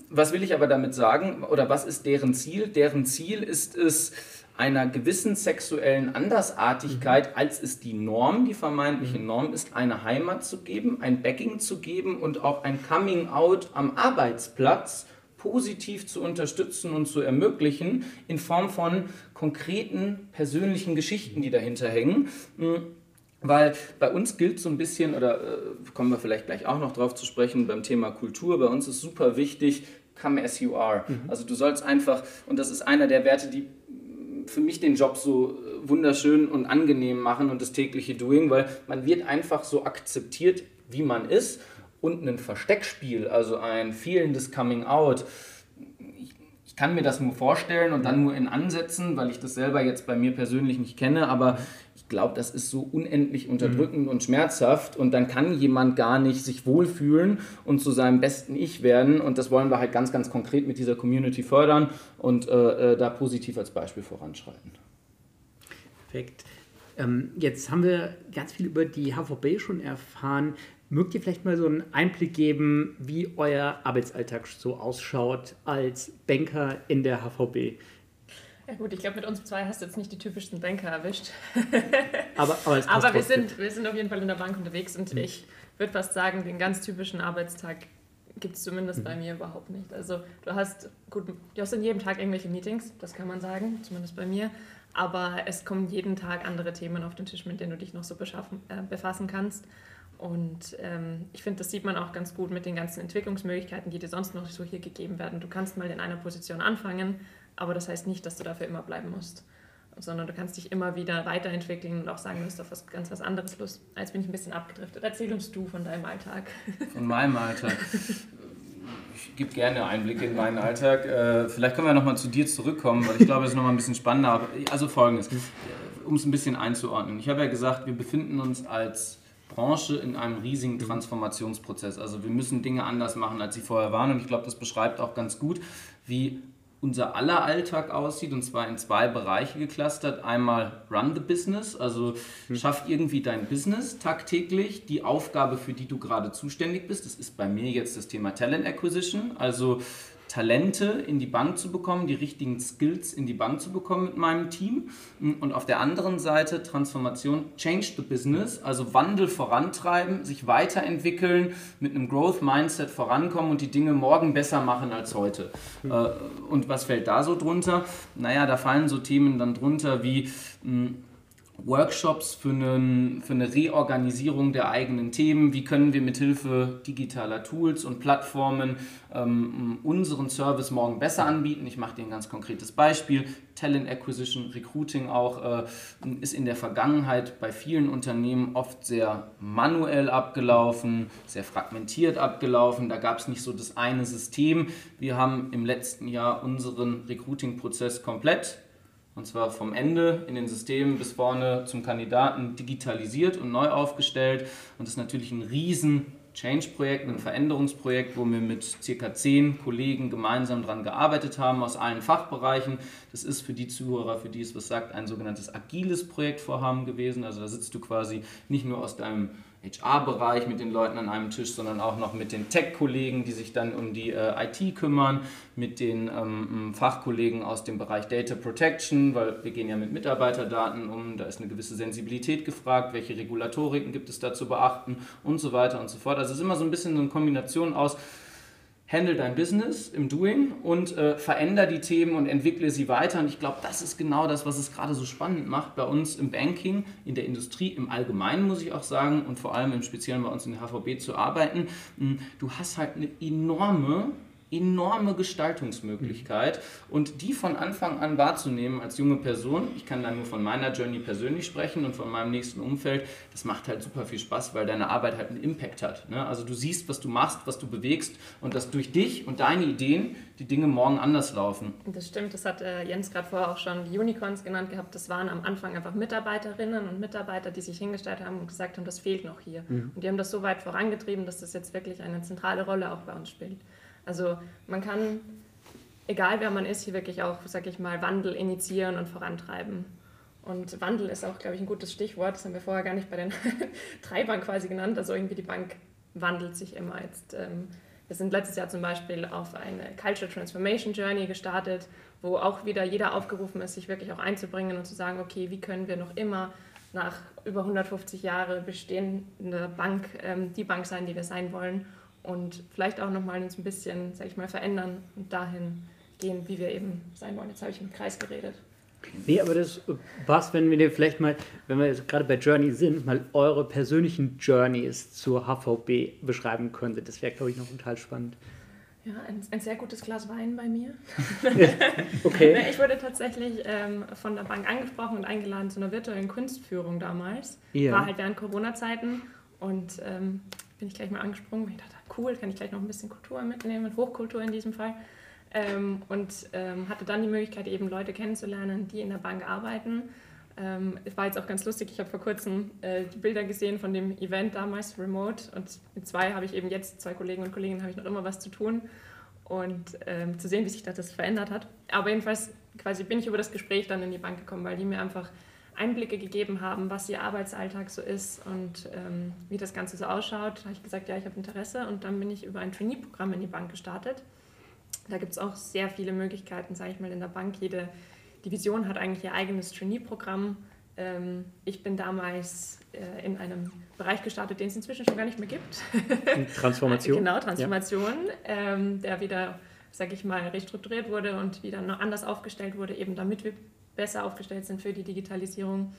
was will ich aber damit sagen oder was ist deren Ziel? Deren Ziel ist es, einer gewissen sexuellen Andersartigkeit, mhm. als es die Norm, die vermeintliche mhm. Norm ist, eine Heimat zu geben, ein Backing zu geben und auch ein Coming-out am Arbeitsplatz positiv zu unterstützen und zu ermöglichen in Form von konkreten persönlichen Geschichten, die dahinter hängen. Hm, weil bei uns gilt so ein bisschen, oder äh, kommen wir vielleicht gleich auch noch drauf zu sprechen, beim Thema Kultur, bei uns ist super wichtig, come as you are. Mhm. Also du sollst einfach, und das ist einer der Werte, die für mich den Job so äh, wunderschön und angenehm machen und das tägliche Doing, weil man wird einfach so akzeptiert, wie man ist und ein Versteckspiel, also ein fehlendes Coming Out, ich, ich, kann mir das nur vorstellen und dann nur in Ansätzen, weil ich das selber jetzt bei mir persönlich nicht kenne, aber ich glaube, das ist so unendlich unterdrückend mhm. und schmerzhaft und dann kann jemand gar nicht sich wohlfühlen und zu seinem besten Ich werden und das wollen wir halt ganz, ganz konkret mit dieser Community fördern und äh, äh da positiv als Beispiel voranschreiten. Perfekt. Ähm, jetzt haben wir ganz viel über die HVB schon erfahren. Mögt ihr vielleicht mal so einen Einblick geben, wie euer Arbeitsalltag so ausschaut als Banker in der HVB? Ja gut, ich glaube, mit uns zwei hast du jetzt nicht die typischsten Banker erwischt. [laughs] aber aber, aber wir, sind, wir sind auf jeden Fall in der Bank unterwegs und mhm. ich würde fast sagen, den ganz typischen Arbeitstag gibt es zumindest mhm. bei mir überhaupt nicht. Also du hast, gut, du hast in jedem Tag irgendwelche Meetings, das kann man sagen, zumindest bei mir. Aber es kommen jeden Tag andere Themen auf den Tisch, mit denen du dich noch so äh, befassen kannst. Und ähm, ich finde, das sieht man auch ganz gut mit den ganzen Entwicklungsmöglichkeiten, die dir sonst noch so hier gegeben werden. Du kannst mal in einer Position anfangen, aber das heißt nicht, dass du dafür immer bleiben musst, sondern du kannst dich immer wieder weiterentwickeln und auch sagen, du hast auf was ganz was anderes Lust. Jetzt bin ich ein bisschen abgedriftet. Erzähl uns du von deinem Alltag. Von meinem Alltag. Ich gebe gerne Einblicke in meinen Alltag. Äh, vielleicht können wir nochmal zu dir zurückkommen, weil ich glaube, es ist nochmal ein bisschen spannender. Also folgendes, um es ein bisschen einzuordnen. Ich habe ja gesagt, wir befinden uns als Branche in einem riesigen Transformationsprozess. Also wir müssen Dinge anders machen, als sie vorher waren. Und ich glaube, das beschreibt auch ganz gut, wie unser aller Alltag aussieht, und zwar in zwei Bereiche geklustert. Einmal Run the Business, also hm. schaff irgendwie dein Business tagtäglich, die Aufgabe, für die du gerade zuständig bist. Das ist bei mir jetzt das Thema Talent Acquisition, also Talente in die Bank zu bekommen, die richtigen Skills in die Bank zu bekommen mit meinem Team. Und auf der anderen Seite Transformation, Change the Business, also Wandel vorantreiben, sich weiterentwickeln, mit einem Growth Mindset vorankommen und die Dinge morgen besser machen als heute. Mhm. Und was fällt da so drunter? Naja, da fallen so Themen dann drunter wie hm, Workshops für, einen, für eine Reorganisierung der eigenen Themen. Wie können wir mithilfe digitaler Tools und Plattformen ähm, unseren Service morgen besser anbieten? Ich mache dir ein ganz konkretes Beispiel. Talent Acquisition, Recruiting auch, äh, ist in der Vergangenheit bei vielen Unternehmen oft sehr manuell abgelaufen, sehr fragmentiert abgelaufen. Da gab es nicht so das eine System. Wir haben im letzten Jahr unseren Recruiting-Prozess komplett und zwar vom Ende in den Systemen bis vorne zum Kandidaten digitalisiert und neu aufgestellt. Und das ist natürlich ein riesen Change-Projekt, ein Veränderungsprojekt, wo wir mit circa zehn Kollegen gemeinsam daran gearbeitet haben aus allen Fachbereichen. Das ist für die Zuhörer, für die es was sagt, ein sogenanntes agiles Projektvorhaben gewesen. Also da sitzt du quasi nicht nur aus deinem HR-Bereich mit den Leuten an einem Tisch, sondern auch noch mit den Tech-Kollegen, die sich dann um die äh, IT kümmern, mit den ähm, Fachkollegen aus dem Bereich Data Protection, weil wir gehen ja mit Mitarbeiterdaten um, da ist eine gewisse Sensibilität gefragt, welche Regulatoriken gibt es da zu beachten und so weiter und so fort. Also es ist immer so ein bisschen so eine Kombination aus handle dein Business im Doing und äh, veränder die Themen und entwickle sie weiter. Und ich glaube, das ist genau das, was es gerade so spannend macht bei uns im Banking, in der Industrie, im Allgemeinen muss ich auch sagen und vor allem im Speziellen bei uns in der HVB zu arbeiten. Hm, du hast halt eine enorme enorme Gestaltungsmöglichkeit und die von Anfang an wahrzunehmen als junge Person, ich kann da nur von meiner Journey persönlich sprechen und von meinem nächsten Umfeld, das macht halt super viel Spaß, weil deine Arbeit halt einen Impact hat. Ne? Also du siehst, was du machst, was du bewegst und dass durch dich und deine Ideen die Dinge morgen anders laufen. Das stimmt, das hat äh, Jens gerade vorher auch schon die Unicorns genannt gehabt. Das waren am Anfang einfach Mitarbeiterinnen und Mitarbeiter, die sich hingestellt haben und gesagt haben, das fehlt noch hier. Mhm. Und die haben das so weit vorangetrieben, dass das jetzt wirklich eine zentrale Rolle auch bei uns spielt. Also man kann, egal wer man ist, hier wirklich auch, sag ich mal, Wandel initiieren und vorantreiben. Und Wandel ist auch, glaube ich, ein gutes Stichwort. Das haben wir vorher gar nicht bei den [laughs] Treibern quasi genannt. Also irgendwie die Bank wandelt sich immer jetzt. Ähm, wir sind letztes Jahr zum Beispiel auf eine Culture Transformation Journey gestartet, wo auch wieder jeder aufgerufen ist, sich wirklich auch einzubringen und zu sagen, okay, wie können wir noch immer nach über 150 Jahren bestehender Bank ähm, die Bank sein, die wir sein wollen und vielleicht auch nochmal uns ein bisschen, sag ich mal, verändern und dahin gehen, wie wir eben sein wollen. Jetzt habe ich im Kreis geredet. Nee, aber das was, wenn wir vielleicht mal, wenn wir jetzt gerade bei Journey sind, mal eure persönlichen Journeys zur HVB beschreiben könntet. Das wäre, glaube ich, noch total spannend. Ja, ein, ein, sehr gutes Glas Wein bei mir. [laughs] okay. [laughs] Ich wurde tatsächlich ähm, von der Bank angesprochen und eingeladen zu einer virtuellen Kunstführung damals. Ja. War halt während Corona-Zeiten und ähm, bin ich gleich mal angesprungen, weil ich dachte, cool, kann ich gleich noch ein bisschen Kultur mitnehmen, Hochkultur in diesem Fall. Ähm, und ähm, hatte dann die Möglichkeit, eben Leute kennenzulernen, die in der Bank arbeiten. Ähm, es war jetzt auch ganz lustig, ich habe vor kurzem äh, die Bilder gesehen von dem Event damals, Remote, und mit zwei habe ich eben jetzt, zwei Kollegen und Kolleginnen, habe ich noch immer was zu tun und ähm, zu sehen, wie sich das verändert hat. Aber jedenfalls quasi bin ich über das Gespräch dann in die Bank gekommen, weil die mir einfach Einblicke gegeben haben, was ihr Arbeitsalltag so ist und ähm, wie das Ganze so ausschaut, habe ich gesagt, ja, ich habe Interesse und dann bin ich über ein Trainee-Programm in die Bank gestartet. Da gibt es auch sehr viele Möglichkeiten, sage ich mal, in der Bank jede, Division hat eigentlich ihr eigenes Trainee-Programm. Ähm, ich bin damals äh, in einem Bereich gestartet, den es inzwischen schon gar nicht mehr gibt. Transformation. [laughs] genau, Transformation, ja. ähm, der wieder, sage ich mal, restrukturiert wurde und wieder noch anders aufgestellt wurde, eben damit wir besser aufgestellt sind für die Digitalisierung.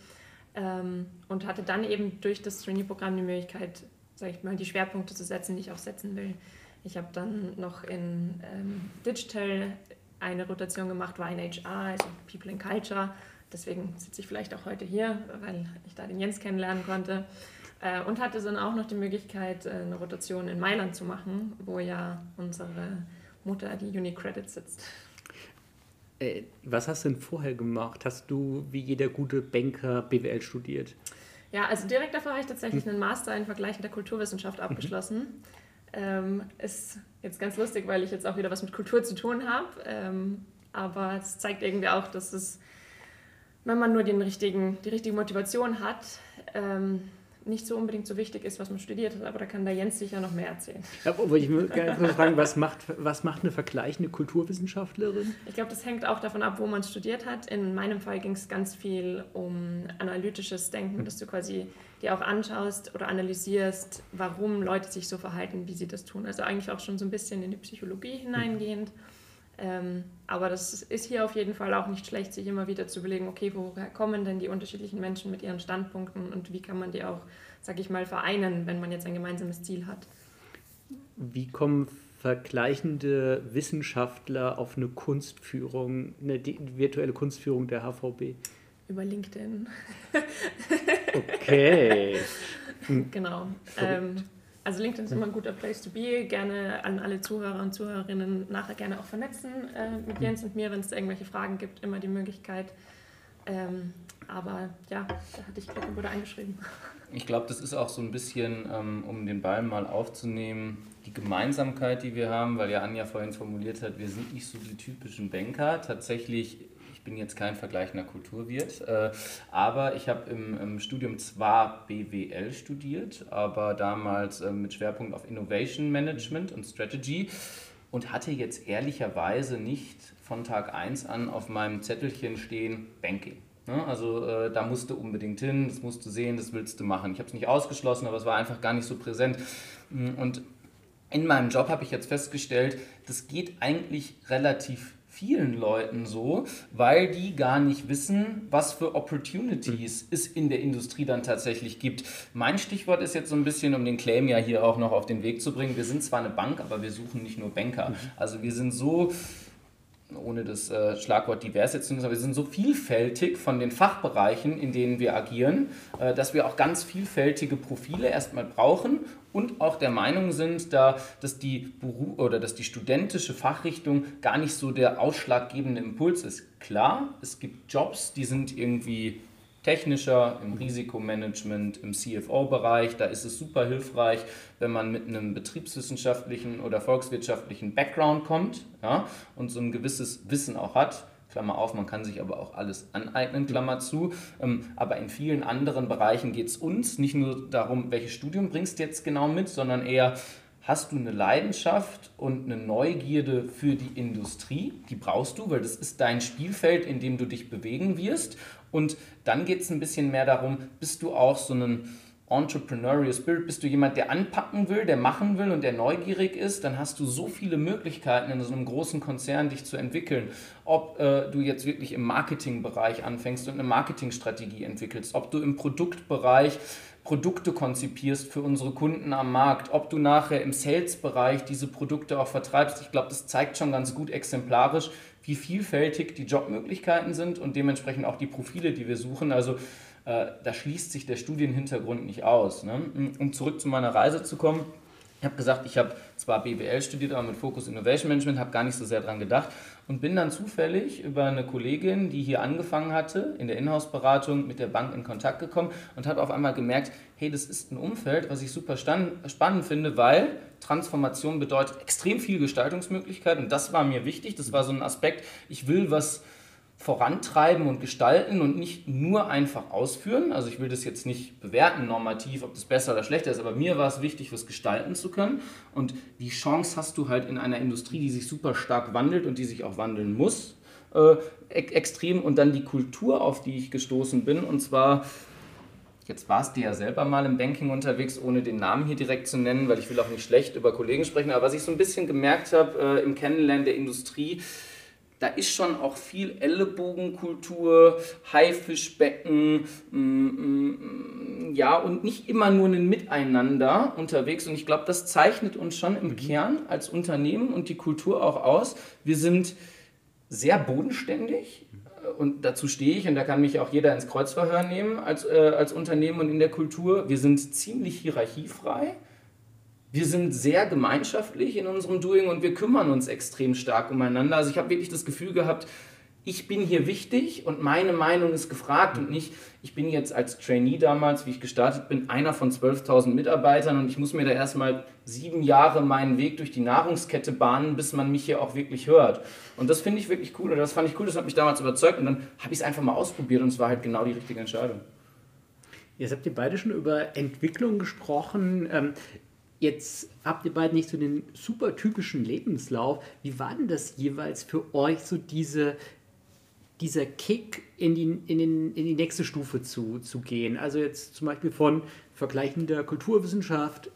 Ähm, und hatte dann eben durch das Trainee-Programm die Möglichkeit, sage ich mal, die Schwerpunkte zu setzen, die ich auch setzen will. Ich habe dann noch in ähm, Digital eine Rotation gemacht, war in HR, also People and Culture. Deswegen sitze ich vielleicht auch heute hier, weil ich da den Jens kennenlernen konnte. Äh, und hatte dann auch noch die Möglichkeit, äh, eine Rotation in Mailand zu machen, wo ja unsere Mutter, die UniCredit, sitzt. Äh, was hast du denn vorher gemacht? Hast du wie jeder gute Banker BWL studiert? Ja, also direkt davor habe ich tatsächlich hm. einen Master in vergleichender Kulturwissenschaft mhm. abgeschlossen. Mhm. Ähm, ist jetzt ganz lustig, weil ich jetzt auch wieder was mit Kultur zu tun habe. Ähm, aber es zeigt irgendwie auch, dass es, wenn man nur den richtigen, die richtige Motivation hat, ähm, nicht so unbedingt so wichtig ist, was man studiert hat, aber da kann der Jens sicher noch mehr erzählen. Ja, aber ich würde gerne fragen, was macht, was macht eine vergleichende Kulturwissenschaftlerin? Ich glaube, das hängt auch davon ab, wo man studiert hat. In meinem Fall ging es ganz viel um analytisches Denken, dass du quasi dir auch anschaust oder analysierst, warum Leute sich so verhalten, wie sie das tun. Also eigentlich auch schon so ein bisschen in die Psychologie hineingehend. Mhm ähm, aber das ist hier auf jeden Fall auch nicht schlecht, sich immer wieder zu überlegen, okay, woher kommen denn die unterschiedlichen Menschen mit ihren Standpunkten und wie kann man die auch, sag ich mal, vereinen, wenn man jetzt ein gemeinsames Ziel hat. Wie kommen vergleichende Wissenschaftler auf eine Kunstführung, eine virtuelle Kunstführung der HVB? Über LinkedIn. okay. [laughs] genau. Ähm, also LinkedIn ist immer ein guter Place to be. Gerne an alle Zuhörer und Zuhörerinnen nachher gerne auch vernetzen äh, mit mhm. Jens und mir, wenn es irgendwelche Fragen gibt, immer die Möglichkeit. Ähm, aber ja, da hatte ich Glück und wurde eingeschrieben. [laughs] Ich glaube, das ist auch so ein bisschen, ähm, um den Ball mal aufzunehmen, die Gemeinsamkeit, die wir haben, weil ja Anja vorhin formuliert hat, wir sind nicht so die typischen Banker. Tatsächlich ich bin jetzt kein vergleichender Kulturwirt, äh, aber ich habe im, im, Studium zwar BWL studiert, aber damals äh, mit Schwerpunkt auf Innovation Management und Strategy und hatte jetzt ehrlicherweise nicht von Tag 1 an auf meinem Zettelchen stehen Banking. Ne? Also äh, da musst du unbedingt hin, das musst du sehen, das willst du machen. Ich habe es nicht ausgeschlossen, aber es war einfach gar nicht so präsent. Und in meinem Job habe ich jetzt festgestellt, das geht eigentlich relativ vielen Leuten so, weil die gar nicht wissen, was für Opportunities es in der Industrie dann tatsächlich gibt. Mein Stichwort ist jetzt so ein bisschen, um den Claim ja hier auch noch auf den Weg zu bringen, wir sind zwar eine Bank, aber wir suchen nicht nur Banker. Mhm. Also wir sind so ohne das äh, Schlagwort divers jetzt zu aber wir sind so vielfältig von den Fachbereichen, in denen wir agieren, äh, dass wir auch ganz vielfältige Profile erstmal brauchen und auch der Meinung sind, da, dass, die Beru oder dass die studentische Fachrichtung gar nicht so der ausschlaggebende Impuls ist. Klar, es gibt Jobs, die sind irgendwie technischer, im Risikomanagement, im CFO-Bereich. Da ist es super hilfreich, wenn man mit einem betriebswissenschaftlichen oder volkswirtschaftlichen Background kommt ja, und so ein gewisses Wissen auch hat. Klammer auf, man kann sich aber auch alles aneignen, Klammer zu. Ähm, aber in vielen anderen Bereichen geht es uns nicht nur darum, welches Studium bringst du jetzt genau mit, sondern eher, hast du eine Leidenschaft und eine Neugierde für die Industrie. Die brauchst du, weil das ist dein Spielfeld, in dem du dich bewegen wirst. Und dann geht es ein bisschen mehr darum, bist du auch so ein Entrepreneurial Spirit, bist du jemand, der anpacken will, der machen will und der neugierig ist, dann hast du so viele Möglichkeiten in so einem großen Konzern dich zu entwickeln. Ob äh, du jetzt wirklich im Marketingbereich anfängst und eine Marketingstrategie entwickelst, ob du im Produktbereich Produkte konzipierst für unsere Kunden am Markt, ob du nachher im Sales-Bereich diese Produkte auch vertreibst. Ich glaube, das zeigt schon ganz gut exemplarisch, wie vielfältig die Jobmöglichkeiten sind und dementsprechend auch die Profile, die wir suchen. Also äh, da schließt sich der Studienhintergrund nicht aus. Ne? Um zurück zu meiner Reise zu kommen, ich habe gesagt, ich habe zwar BWL studiert, aber mit Fokus Innovation Management, habe gar nicht so sehr daran gedacht und bin dann zufällig über eine Kollegin, die hier angefangen hatte, in der Inhouse-Beratung mit der Bank in Kontakt gekommen und habe auf einmal gemerkt, hey, das ist ein Umfeld, was ich super spannend finde, weil Transformation bedeutet extrem viel Gestaltungsmöglichkeit und das war mir wichtig, das war so ein Aspekt, ich will was vorantreiben und gestalten und nicht nur einfach ausführen. Also ich will das jetzt nicht bewerten normativ, ob das besser oder schlechter ist, aber mir war es wichtig, was gestalten zu können. Und die Chance hast du halt in einer Industrie, die sich super stark wandelt und die sich auch wandeln muss. äh, extrem und dann die Kultur, auf die ich gestoßen bin. Und zwar Jetzt warst du ja selber mal im Banking unterwegs, ohne den Namen hier direkt zu nennen, weil ich will auch nicht schlecht über Kollegen sprechen. Aber was ich so ein bisschen gemerkt habe äh, im Kennenlernen der Industrie, da ist schon auch viel Ellenbogenkultur, Haifischbecken, mm, mm, ja, und nicht immer nur ein Miteinander unterwegs. Und ich glaube, das zeichnet uns schon im Kern als Unternehmen und die Kultur auch aus. Wir sind sehr bodenständig, und dazu stehe ich und da kann mich auch jeder ins Kreuzverhör nehmen als, äh, als Unternehmen und in der Kultur. Wir sind ziemlich hierarchiefrei. Wir sind sehr gemeinschaftlich in unserem Doing und wir kümmern uns extrem stark umeinander. Also ich habe wirklich das Gefühl gehabt, ich bin hier wichtig und meine Meinung ist gefragt und nicht, ich bin jetzt als Trainee damals, wie ich gestartet bin, einer von 12.000 Mitarbeitern und ich muss mir da erstmal sieben Jahre meinen Weg durch die Nahrungskette bahnen, bis man mich hier auch wirklich hört. Und das finde ich wirklich cool und das fand ich cool, das hat mich damals überzeugt und dann habe ich es einfach mal ausprobiert und es war halt genau die richtige Entscheidung. Jetzt habt ihr beide schon über Entwicklung gesprochen. Jetzt habt ihr beide nicht so den super typischen Lebenslauf. Wie war denn das jeweils für euch, so diese dieser Kick in die, in, den, in die nächste Stufe zu, zu gehen. Also jetzt zum Beispiel von vergleichender Kulturwissenschaft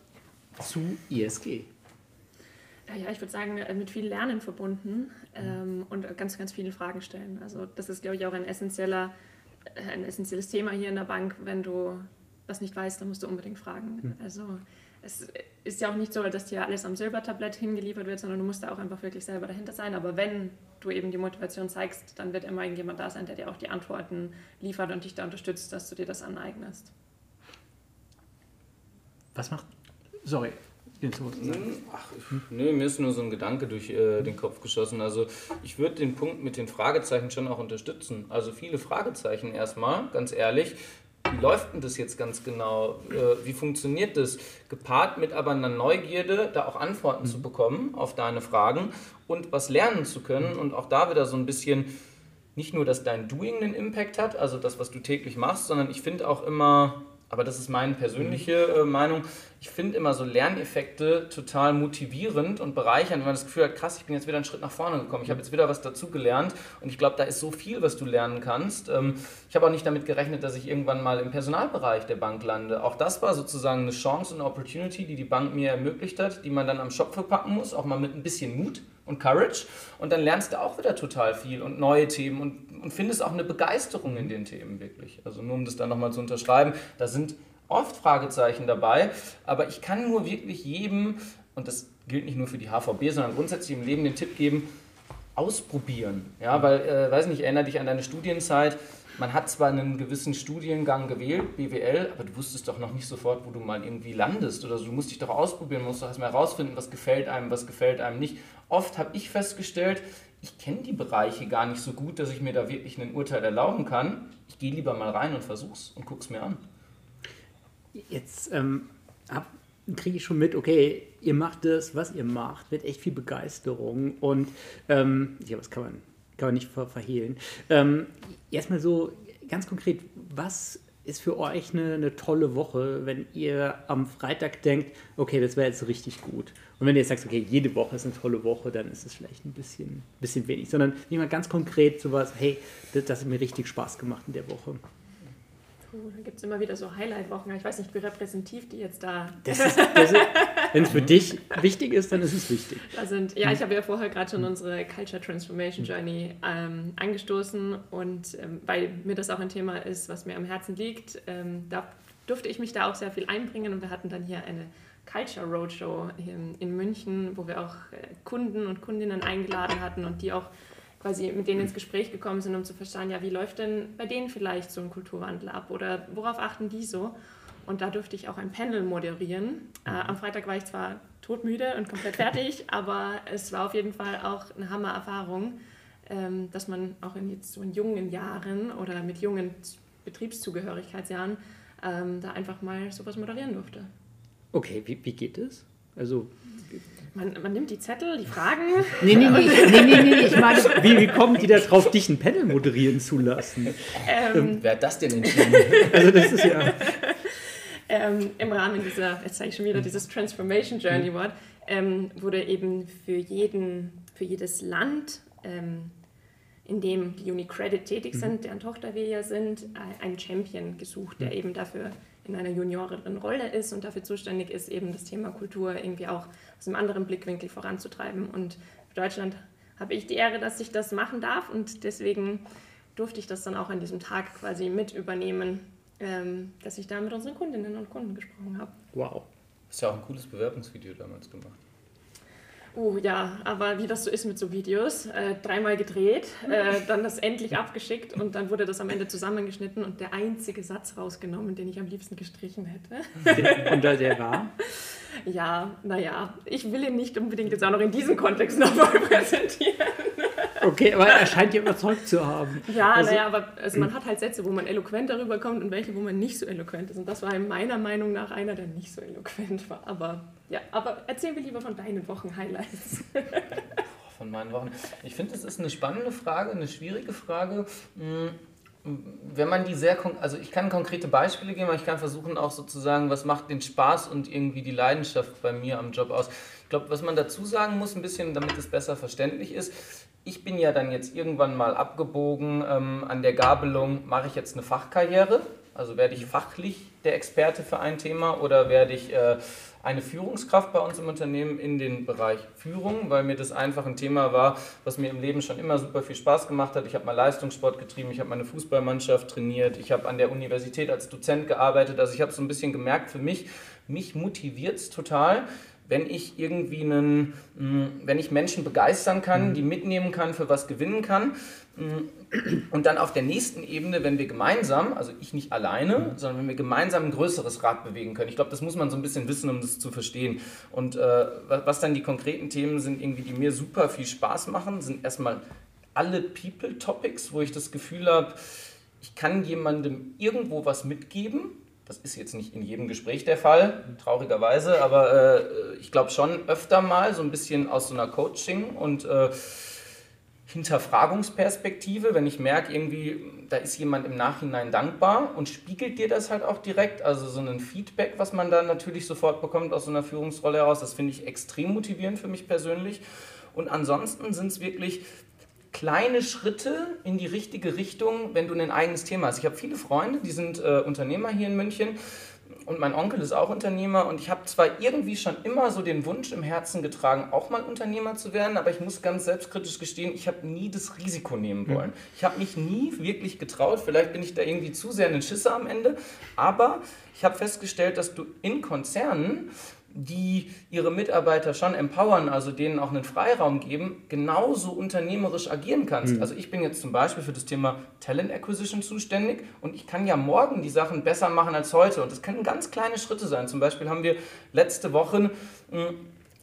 zu ISG. Ja, ich würde sagen, mit viel Lernen verbunden ähm, und ganz, ganz viele Fragen stellen. Also das ist, glaube ich, auch ein, essentieller, ein essentielles Thema hier in der Bank. Wenn du was nicht weißt, dann musst du unbedingt fragen. Mhm. Also es ist ja auch nicht so, dass dir alles am Silbertablett hingeliefert wird, sondern du musst da auch einfach wirklich selber dahinter sein. Aber wenn du eben die Motivation zeigst, dann wird immer irgendjemand da sein, der dir auch die Antworten liefert und dich da unterstützt, dass du dir das aneignest. Was macht. Sorry. Hm, ach, nee, mir ist nur so ein Gedanke durch äh, den Kopf geschossen. Also ich würde den Punkt mit den Fragezeichen schon auch unterstützen. Also viele Fragezeichen erstmal, ganz ehrlich wie läuft denn das jetzt ganz genau? Äh, wie funktioniert das? Gepaart mit aber einer Neugierde, da auch Antworten mhm. zu bekommen auf deine Fragen und was lernen zu können und auch da wieder so ein bisschen nicht nur, dass dein Doing einen Impact hat, also das, was du täglich machst, sondern ich finde auch immer, aber das ist meine persönliche äh, Meinung, ich finde immer so Lerneffekte total motivierend und bereichernd, wenn man das Gefühl hat, krass, ich bin jetzt wieder einen Schritt nach vorne gekommen, ich habe jetzt wieder was dazugelernt und ich glaube, da ist so viel, was du lernen kannst. Ähm, ich habe auch nicht damit gerechnet, dass ich irgendwann mal im Personalbereich der Bank lande. Auch das war sozusagen eine Chance und eine Opportunity, die die Bank mir ermöglicht hat, die man dann am Shop verpacken muss, auch mal mit ein bisschen Mut und Courage. Und dann lernst du auch wieder total viel und neue Themen und, und findest auch eine Begeisterung in den Themen wirklich. Also nur um das dann nochmal zu unterschreiben, da sind oft Fragezeichen dabei, aber ich kann nur wirklich jedem, und das gilt nicht nur für die HVB, sondern grundsätzlich im Leben den Tipp geben, ausprobieren. Ja, weil, äh, weiß nicht, erinnere dich an deine Studienzeit. Man hat zwar einen gewissen Studiengang gewählt, BWL, aber du wusstest doch noch nicht sofort, wo du mal irgendwie landest oder so. Du musst dich doch ausprobieren, musst doch erstmal herausfinden, was gefällt einem, was gefällt einem nicht. Oft habe ich festgestellt, ich kenne die Bereiche gar nicht so gut, dass ich mir da wirklich ein Urteil erlauben kann. Ich gehe lieber mal rein und versuch's und guck's mir an. Jetzt ähm, kriege ich schon mit, okay, ihr macht das, was ihr macht, mit echt viel Begeisterung und ähm, ja, was kann man, kann man nicht ver verhehlen. Ähm, erstmal so ganz konkret, was ist für euch eine, eine, tolle Woche, wenn ihr am Freitag denkt, okay, das wäre jetzt richtig gut. Und wenn ihr jetzt sagt, okay, jede Woche ist eine tolle Woche, dann ist es vielleicht ein bisschen, bisschen wenig, sondern nicht mal ganz konkret sowas, hey, das, das hat mir richtig Spaß gemacht in der Woche. Da gibt es immer wieder so Highlight-Wochen. Ich weiß nicht, wie repräsentativ die jetzt da. Wenn es für dich wichtig ist, dann ist es wichtig. Da sind, ja, ich habe ja vorher gerade schon unsere Culture Transformation Journey ähm, angestoßen und ähm, weil mir das auch ein Thema ist, was mir am Herzen liegt, ähm, da durfte ich mich da auch sehr viel einbringen und wir hatten dann hier eine Culture Roadshow in, in München, wo wir auch äh, Kunden und Kundinnen eingeladen hatten und die auch quasi mit denen ins Gespräch gekommen sind, um zu verstehen, ja, wie läuft denn bei denen vielleicht so ein Kulturwandel ab oder worauf achten die so? Und da durfte ich auch ein Panel moderieren. Äh, mhm. am Freitag war ich zwar todmüde und komplett fertig, [laughs] aber es war auf jeden Fall auch eine Hammererfahrung, ähm, dass man auch in jetzt so in jungen Jahren oder mit jungen Betriebszugehörigkeitsjahren ähm, da einfach mal sowas moderieren durfte. Okay, wie, wie geht es? Also man, man, nimmt die Zettel, die Fragen. Nee, nee, nee, [laughs] nee, nee, nee, ich meine, wie, wie kommen die da drauf, dich ein Panel moderieren zu lassen? Ähm, ähm, Wer hat das denn entschieden? [laughs] Also das ist ja... Ähm, Im Rahmen dieser, jetzt zeige ich schon wieder dieses Transformation Journey Wort, ähm, wurde eben für jeden, für jedes Land ähm, in dem die UniCredit tätig mhm. sind, deren Tochter wir ja sind, einen Champion gesucht, der mhm. eben dafür in einer junioreren Rolle ist und dafür zuständig ist, eben das Thema Kultur irgendwie auch aus einem anderen Blickwinkel voranzutreiben. Und für Deutschland habe ich die Ehre, dass ich das machen darf und deswegen durfte ich das dann auch an diesem Tag quasi mit übernehmen, ähm, dass ich da mit unseren Kundinnen und Kunden gesprochen habe. Wow. Hast ja auch ein cooles Bewerbungsvideo damals gemacht. Oh ja, aber wie das so ist mit so Videos, äh, dreimal gedreht, äh, [laughs] dann das endlich abgeschickt und dann wurde das am Ende zusammengeschnitten und der einzige Satz rausgenommen, den ich am liebsten gestrichen hätte. und der war? [laughs] Ja, naja, ich will ihn nicht unbedingt jetzt auch noch in diesem Kontext nochmal [laughs] präsentieren. Okay, aber er scheint ja überzeugt zu haben. Ja, also, naja, aber also man hat halt Sätze, wo man eloquent darüber kommt und welche, wo man nicht so eloquent ist. Und das war meiner Meinung nach einer, der nicht so eloquent war. Aber ja, aber erzähl mir lieber von deinen Wochen-Highlights. von meinen Wochen. Ich finde, das ist eine spannende Frage, eine schwierige Frage. Hm, wenn man die sehr, also ich kann konkrete Beispiele geben, aber ich kann versuchen auch sozusagen, was macht den Spaß und irgendwie die Leidenschaft bei mir am Job aus. Ich glaube, was man dazu sagen muss, ein bisschen, damit es besser verständlich ist, ich bin ja dann jetzt irgendwann mal abgebogen ähm, an der Gabelung, mache ich jetzt eine Fachkarriere, also werde ich fachlich der Experte für ein Thema oder werde ich äh, eine Führungskraft bei uns im Unternehmen in den Bereich Führung, weil mir das einfach ein Thema war, was mir im Leben schon immer super viel Spaß gemacht hat. Ich habe mal Leistungssport getrieben, ich habe meine Fußballmannschaft trainiert, ich habe an der Universität als Dozent gearbeitet, also ich habe so ein bisschen gemerkt für mich, mich motiviert es total, wenn ich irgendwie einen, mm, wenn ich Menschen begeistern kann, mhm. die mitnehmen kann, für was gewinnen kann. Mm, und dann auf der nächsten Ebene, wenn wir gemeinsam, also ich nicht alleine, mhm. sondern wenn wir gemeinsam ein größeres Rad bewegen können. Ich glaube, das muss man so ein bisschen wissen, um das zu verstehen. Und äh, was dann die konkreten Themen sind, irgendwie, die mir super viel Spaß machen, sind erstmal alle People-Topics, wo ich das Gefühl habe, ich kann jemandem irgendwo was mitgeben das ist jetzt nicht in jedem Gespräch der Fall, traurigerweise, aber äh, ich glaube schon öfter mal so ein bisschen aus so einer Coaching- und äh, Hinterfragungsperspektive, wenn ich merke, irgendwie, da ist jemand im Nachhinein dankbar und spiegelt dir das halt auch direkt, also so ein Feedback, was man da natürlich sofort bekommt aus so einer Führungsrolle heraus, das finde ich extrem motivierend für mich persönlich. Und ansonsten sind es wirklich kleine Schritte in die richtige Richtung, wenn du ein eigenes Thema hast. Ich habe viele Freunde, die sind äh, Unternehmer hier in München und mein Onkel ist auch Unternehmer und ich habe zwar irgendwie schon immer so den Wunsch im Herzen getragen, auch mal Unternehmer zu werden, aber ich muss ganz selbstkritisch gestehen, ich habe nie das Risiko nehmen hm. wollen. Ich habe mich nie wirklich getraut, vielleicht bin ich da irgendwie zu sehr ein Schisser am Ende, aber ich habe festgestellt, dass du in Konzernen die ihre Mitarbeiter schon empowern, also denen auch einen Freiraum geben, genauso unternehmerisch agieren kannst. Mhm. Also ich bin jetzt zum Beispiel für das Thema Talent Acquisition zuständig und ich kann ja morgen die Sachen besser machen als heute. Und das können ganz kleine Schritte sein. Zum Beispiel haben wir letzte Woche hm,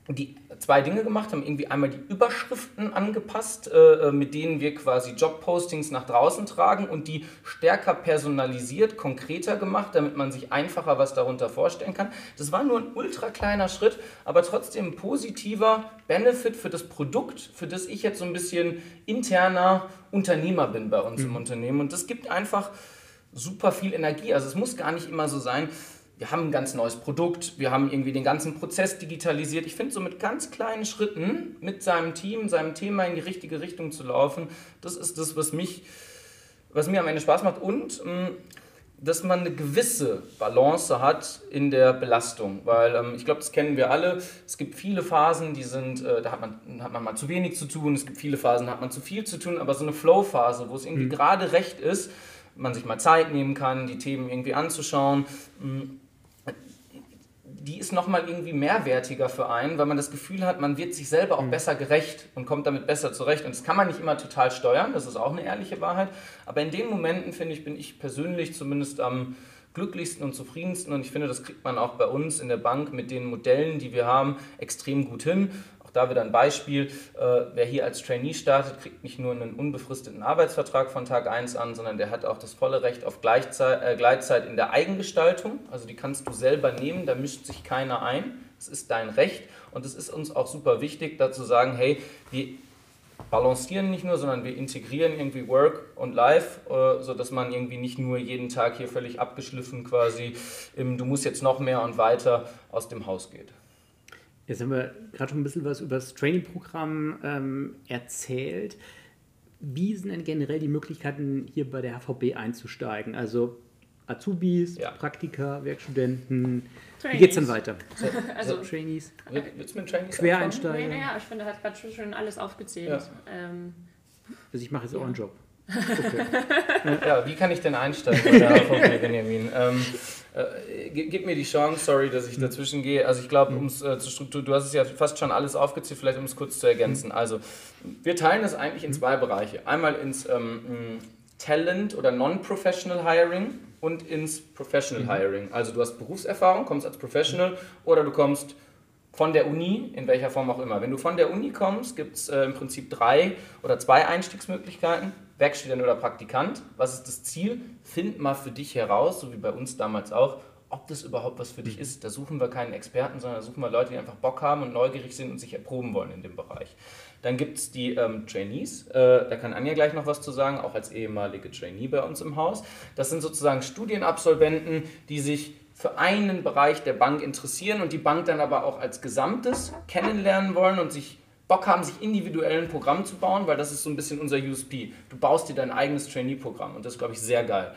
die zwei Dinge gemacht, haben irgendwie einmal die Überschriften angepasst, äh, äh, mit denen wir quasi Jobpostings nach draußen tragen und die stärker personalisiert, konkreter gemacht, damit man sich einfacher was darunter vorstellen kann. Das war nur ein ultra kleiner Schritt, aber trotzdem ein positiver Benefit für das Produkt, für das ich jetzt so ein bisschen interner Unternehmer bin bei uns mhm. im Unternehmen. Und das gibt einfach super viel Energie. Also es muss gar nicht immer so sein, wir haben ein ganz neues Produkt, wir haben irgendwie den ganzen Prozess digitalisiert. Ich finde, so mit ganz kleinen Schritten mit seinem Team, seinem Thema in die richtige Richtung zu laufen, das ist das, was, mich, was mir am Ende Spaß macht. Und mh, mm, dass man eine gewisse Balance hat in der Belastung, weil ähm, ich glaube, das kennen wir alle. Es gibt viele Phasen, die sind, äh, da hat man, hat man mal zu wenig zu tun, es gibt viele Phasen, da hat man zu viel zu tun, aber so eine Flow-Phase, wo es irgendwie mhm. gerade recht ist, man sich mal Zeit nehmen kann, die Themen irgendwie anzuschauen. Mh, mm, die ist nochmal irgendwie mehrwertiger für einen, weil man das Gefühl hat, man wird sich selber auch mhm. besser gerecht und kommt damit besser zurecht. Und das kann man nicht immer total steuern, das ist auch eine ehrliche Wahrheit. Aber in den Momenten, finde ich, bin ich persönlich zumindest am glücklichsten und zufriedensten. Und ich finde, das kriegt man auch bei uns in der Bank mit den Modellen, die wir haben, extrem gut hin da wieder ein Beispiel. Äh, wer hier als Trainee startet, kriegt nicht nur einen unbefristeten Arbeitsvertrag von Tag 1 an, sondern der hat auch das volle Recht auf Gleichzeit, äh, Gleitzeit in der Eigengestaltung. Also die kannst du selber nehmen, da mischt sich keiner ein. Es ist dein Recht und es ist uns auch super wichtig, da zu sagen, hey, wir balancieren nicht nur, sondern wir integrieren irgendwie Work und Life, äh, sodass man irgendwie nicht nur jeden Tag hier völlig abgeschliffen quasi im Du musst jetzt noch mehr und weiter aus dem Haus geht. Jetzt haben wir gerade schon ein bisschen was über das Training-Programm ähm, erzählt. wie sind denn generell die Möglichkeiten, hier bei der HVB einzusteigen? Also Azubis, ja. Praktika, Werkstudenten. Trainees. Wie geht es dann weiter? So, also so Trainees. Willst du mit Trainees Quereinsteiger? Nee, naja, ich finde, er hat gerade schon alles aufgezählt. Ja. Ähm, also ich mache jetzt ja. auch einen Job. [laughs] Okay. ja, wie kann ich denn einsteigen bei der HVB, Benjamin? Ähm, äh, gib mir die Chance, sorry, dass ich dazwischen gehe. Also ich glaube, um es äh, zu strukturieren, du hast es ja fast schon alles aufgezählt, vielleicht um es kurz zu ergänzen. Also wir teilen es eigentlich in zwei Bereiche. Einmal ins ähm, Talent oder Non-Professional Hiring und ins Professional mhm. Hiring. Also du hast Berufserfahrung, kommst als Professional oder du kommst von der Uni, in welcher Form auch immer. Wenn du von der Uni kommst, gibt es äh, im Prinzip drei oder zwei Einstiegsmöglichkeiten. Werkstudent oder Praktikant. Was ist das Ziel? Find mal für dich heraus, so wie bei uns damals auch, ob das überhaupt was für dich mhm. ist. Da suchen wir keinen Experten, sondern da suchen wir Leute, die einfach Bock haben und neugierig sind und sich erproben wollen in dem Bereich. Dann gibt es die ähm, Trainees, äh, da kann Anja gleich noch was zu sagen, auch als ehemalige Trainee bei uns im Haus. Das sind sozusagen Studienabsolventen, die sich für einen Bereich der Bank interessieren und die Bank dann aber auch als Gesamtes kennenlernen wollen und sich Bock haben, sich individuell ein Programm zu bauen, weil das ist so ein bisschen unser USP. Du baust dir dein eigenes Trainee-Programm und das glaube ich, sehr geil.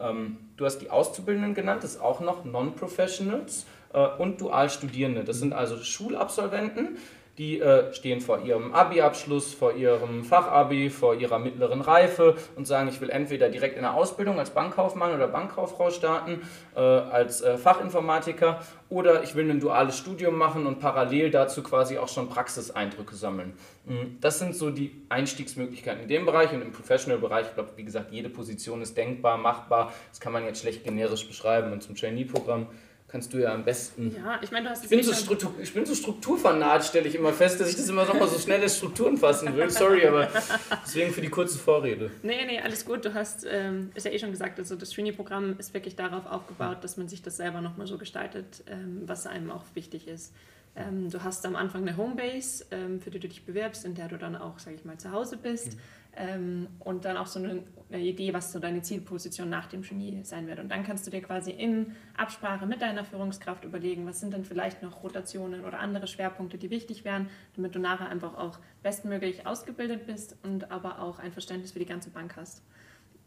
Ähm, du hast die Auszubildenden genannt, das ist auch noch Non-Professionals äh, und Dualstudierende. Das sind also Schulabsolventen, die äh, stehen vor ihrem Abi-Abschluss, vor ihrem Fachabi, vor ihrer mittleren Reife und sagen, ich will entweder direkt in der Ausbildung als Bankkaufmann oder Bankkauffrau starten, äh, als äh, Fachinformatiker oder ich will ein duales Studium machen und parallel dazu quasi auch schon Praxiseindrücke sammeln. Mhm. Das sind so die Einstiegsmöglichkeiten in dem Bereich und im Professional-Bereich. Ich glaube, wie gesagt, jede Position ist denkbar, machbar. Das kann man jetzt schlecht generisch beschreiben und zum Trainee-Programm kannst du ja am besten. Ja, ich meine, du hast ich bin, so Struktur, ich bin so strukturfanat, stelle ich immer fest, dass ich das immer noch mal so schnell in Strukturen fassen will. Sorry, aber [laughs] deswegen für die kurze Vorrede. Nee, nee, alles gut. Du hast, ähm, ist ja eh schon gesagt, also das Trainee-Programm ist wirklich darauf aufgebaut, dass man sich das selber noch mal so gestaltet, ähm, was einem auch wichtig ist. Ähm, du hast am Anfang eine Homebase, ähm, für die du dich bewirbst, in der du dann auch, sage ich mal, zu Hause bist. Mhm. Ähm, und dann auch so eine, Idee, was so deine Zielposition nach dem Genie sein wird. Und dann kannst du dir quasi in Absprache mit deiner Führungskraft überlegen, was sind denn vielleicht noch Rotationen oder andere Schwerpunkte, die wichtig wären, damit du nachher einfach auch bestmöglich ausgebildet bist und aber auch ein Verständnis für die ganze Bank hast.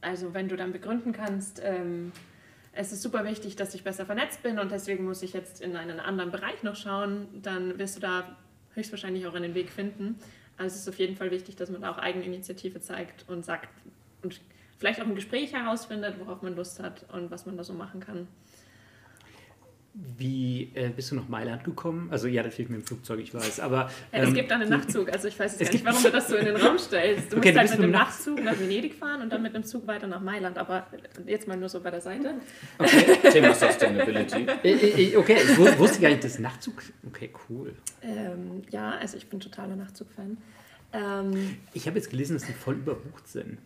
Also wenn du dann begründen kannst, ähm, es ist super wichtig, dass ich besser vernetzt bin und deswegen muss ich jetzt in einen anderen Bereich noch schauen, dann wirst du da höchstwahrscheinlich auch einen Weg finden. Also es ist auf jeden Fall wichtig, dass man auch Eigeninitiative zeigt und sagt und vielleicht auch im Gespräch herausfindet, worauf man Lust hat und was man da so machen kann. Wie äh, bist du nach Mailand gekommen? Also ja, natürlich mit dem Flugzeug, ich weiß, aber... Ähm, es gibt da einen Nachtzug, also ich weiß jetzt gar nicht, warum du das so in den Raum stellst. Du okay, musst halt mit dem Nachtzug nach Venedig fahren und dann mit dem Zug weiter nach Mailand, aber jetzt mal nur so bei der Seite. Okay, Thema Sustainability. [laughs] Äh, äh, äh, okay, ich wusste gar nicht, das Nachtzug... Okay, cool. Ähm, ja, also ich bin totaler Nachtzug-Fan. Ähm, ich habe jetzt gelesen, dass die voll überbucht sind.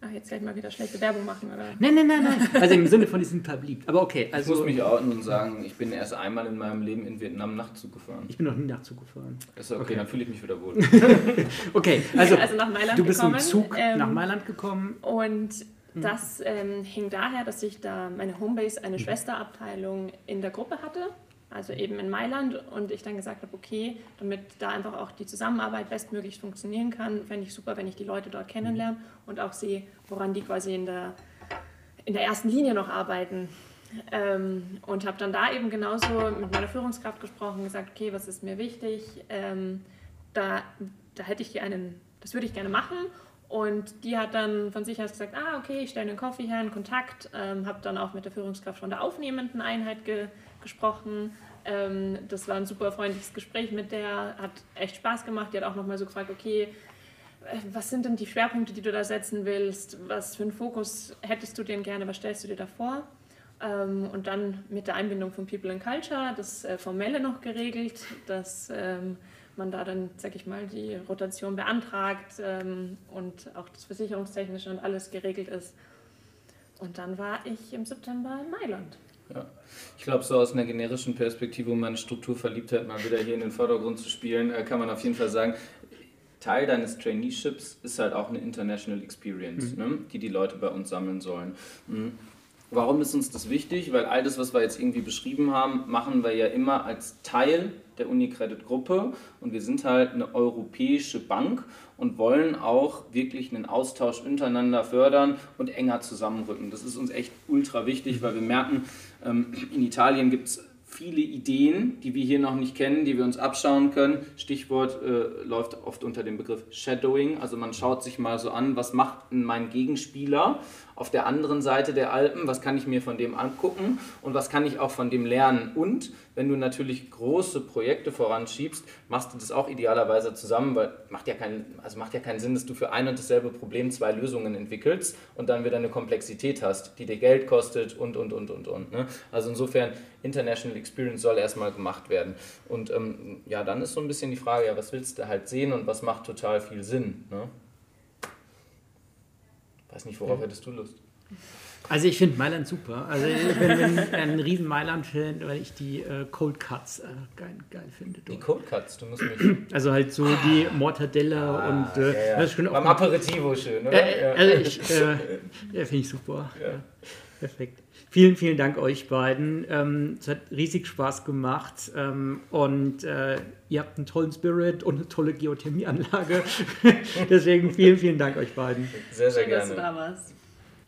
Ach, jetzt gleich mal wieder schlechte Werbung machen, oder? Nein, nein, nein, nein. Also im Sinne von, die sind verbliebt. Aber okay. Also, ich muss mich outen und sagen, ich bin erst einmal in meinem Leben in Vietnam Nachtzug gefahren. Ich bin noch nie Nachtzug gefahren. Ist okay, okay. dann fühle ich mich wieder wohl. [laughs] okay, also, also nach Mailand du bist gekommen, im Zug ähm, nach Mailand gekommen. Und hm. das ähm, hing daher, dass ich da meine Homebase, eine hm. Schwesterabteilung in der Gruppe hatte also eben in Mailand und ich dann gesagt habe, okay, damit da einfach auch die Zusammenarbeit bestmöglich funktionieren kann, fände ich super, wenn ich die Leute dort kennenlerne und auch sehe, woran die quasi in der, in der ersten Linie noch arbeiten. Ähm, und habe dann da eben genauso mit meiner Führungskraft gesprochen, gesagt, okay, was ist mir wichtig? Ähm, da, da hätte ich einen, das würde ich gerne machen. Und die hat dann von sich aus gesagt, ah, okay, ich stelle einen Coffee her, einen Kontakt, ähm, habe dann auch mit der Führungskraft von der aufnehmenden Einheit ge gesprochen. Ähm, das war ein super freundliches Gespräch mit der, hat echt Spaß gemacht. Die hat auch nochmal so gefragt, okay, äh, was sind denn die Schwerpunkte, die du da setzen willst? Was für einen Fokus hättest du denn gerne? Was stellst du dir da vor? Ähm, und dann mit der Einbindung von People and Culture, das äh, Formelle noch geregelt, dass ähm, man da dann, sag ich mal, die Rotation beantragt ähm, und auch das Versicherungstechnische und alles geregelt ist. Und dann war ich im September in Mailand. Ja. Ich glaube, so aus einer generischen Perspektive, um meine Strukturverliebtheit mal wieder hier in den Vordergrund zu spielen, äh, kann man auf jeden Fall sagen, Teil deines Traineeships ist halt auch eine International Experience, mhm. ne, die die Leute bei uns sammeln sollen. Mhm. Warum ist uns das wichtig? Weil all das, was wir jetzt irgendwie beschrieben haben, machen wir ja immer als Teil der Unicredit-Gruppe und wir sind halt eine europäische Bank und wollen auch wirklich einen Austausch untereinander fördern und enger zusammenrücken. Das ist uns echt ultra wichtig, weil wir merken, ähm, in Italien gibt es viele Ideen, die wir hier noch nicht kennen, die wir uns abschauen können. Stichwort äh, läuft oft unter dem Begriff Shadowing. Also man schaut sich mal so an, was macht mein Gegenspieler auf der anderen Seite der Alpen, was kann ich mir von dem angucken und was kann ich auch von dem lernen. Und wenn du natürlich große Projekte voranschiebst, machst du das auch idealerweise zusammen, weil macht ja keinen, also macht ja keinen Sinn, dass du für ein und dasselbe Problem zwei Lösungen entwickelst und dann wieder eine Komplexität hast, die dir Geld kostet und und und und und. Ne? Also insofern, International Experience soll erstmal gemacht werden. Und ähm, ja, dann ist so ein bisschen die Frage, ja, was willst du halt sehen und was macht total viel Sinn. Ne? Weiß nicht, worauf ja. hättest du Lust? Also ich finde Mailand super. Also ich bin, bin ein riesen Mailand-Fan, weil ich die äh, Cold Cuts äh, geil, geil finde. Die Cold Cuts, du musst mich... Also halt so die Mortadella ah, und... Äh, ja, ja. Das ist Beim Aperitivo schön, oder? Äh, also ich, äh, ja, finde ich super. Ja. Perfekt. Vielen, vielen Dank euch beiden. Ähm, es hat riesig Spaß gemacht ähm, und äh, ihr habt einen tollen Spirit und eine tolle Geothermieanlage. [laughs] Deswegen vielen, vielen Dank euch beiden. Sehr, sehr Schön, gerne. Dass du da warst.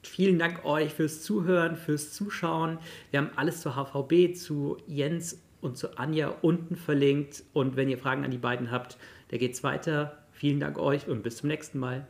Vielen Dank euch fürs Zuhören, fürs Zuschauen. Wir haben alles zur HVB, zu Jens und zu Anja unten verlinkt. Und wenn ihr Fragen an die beiden habt, da geht's weiter. Vielen Dank euch und bis zum nächsten Mal.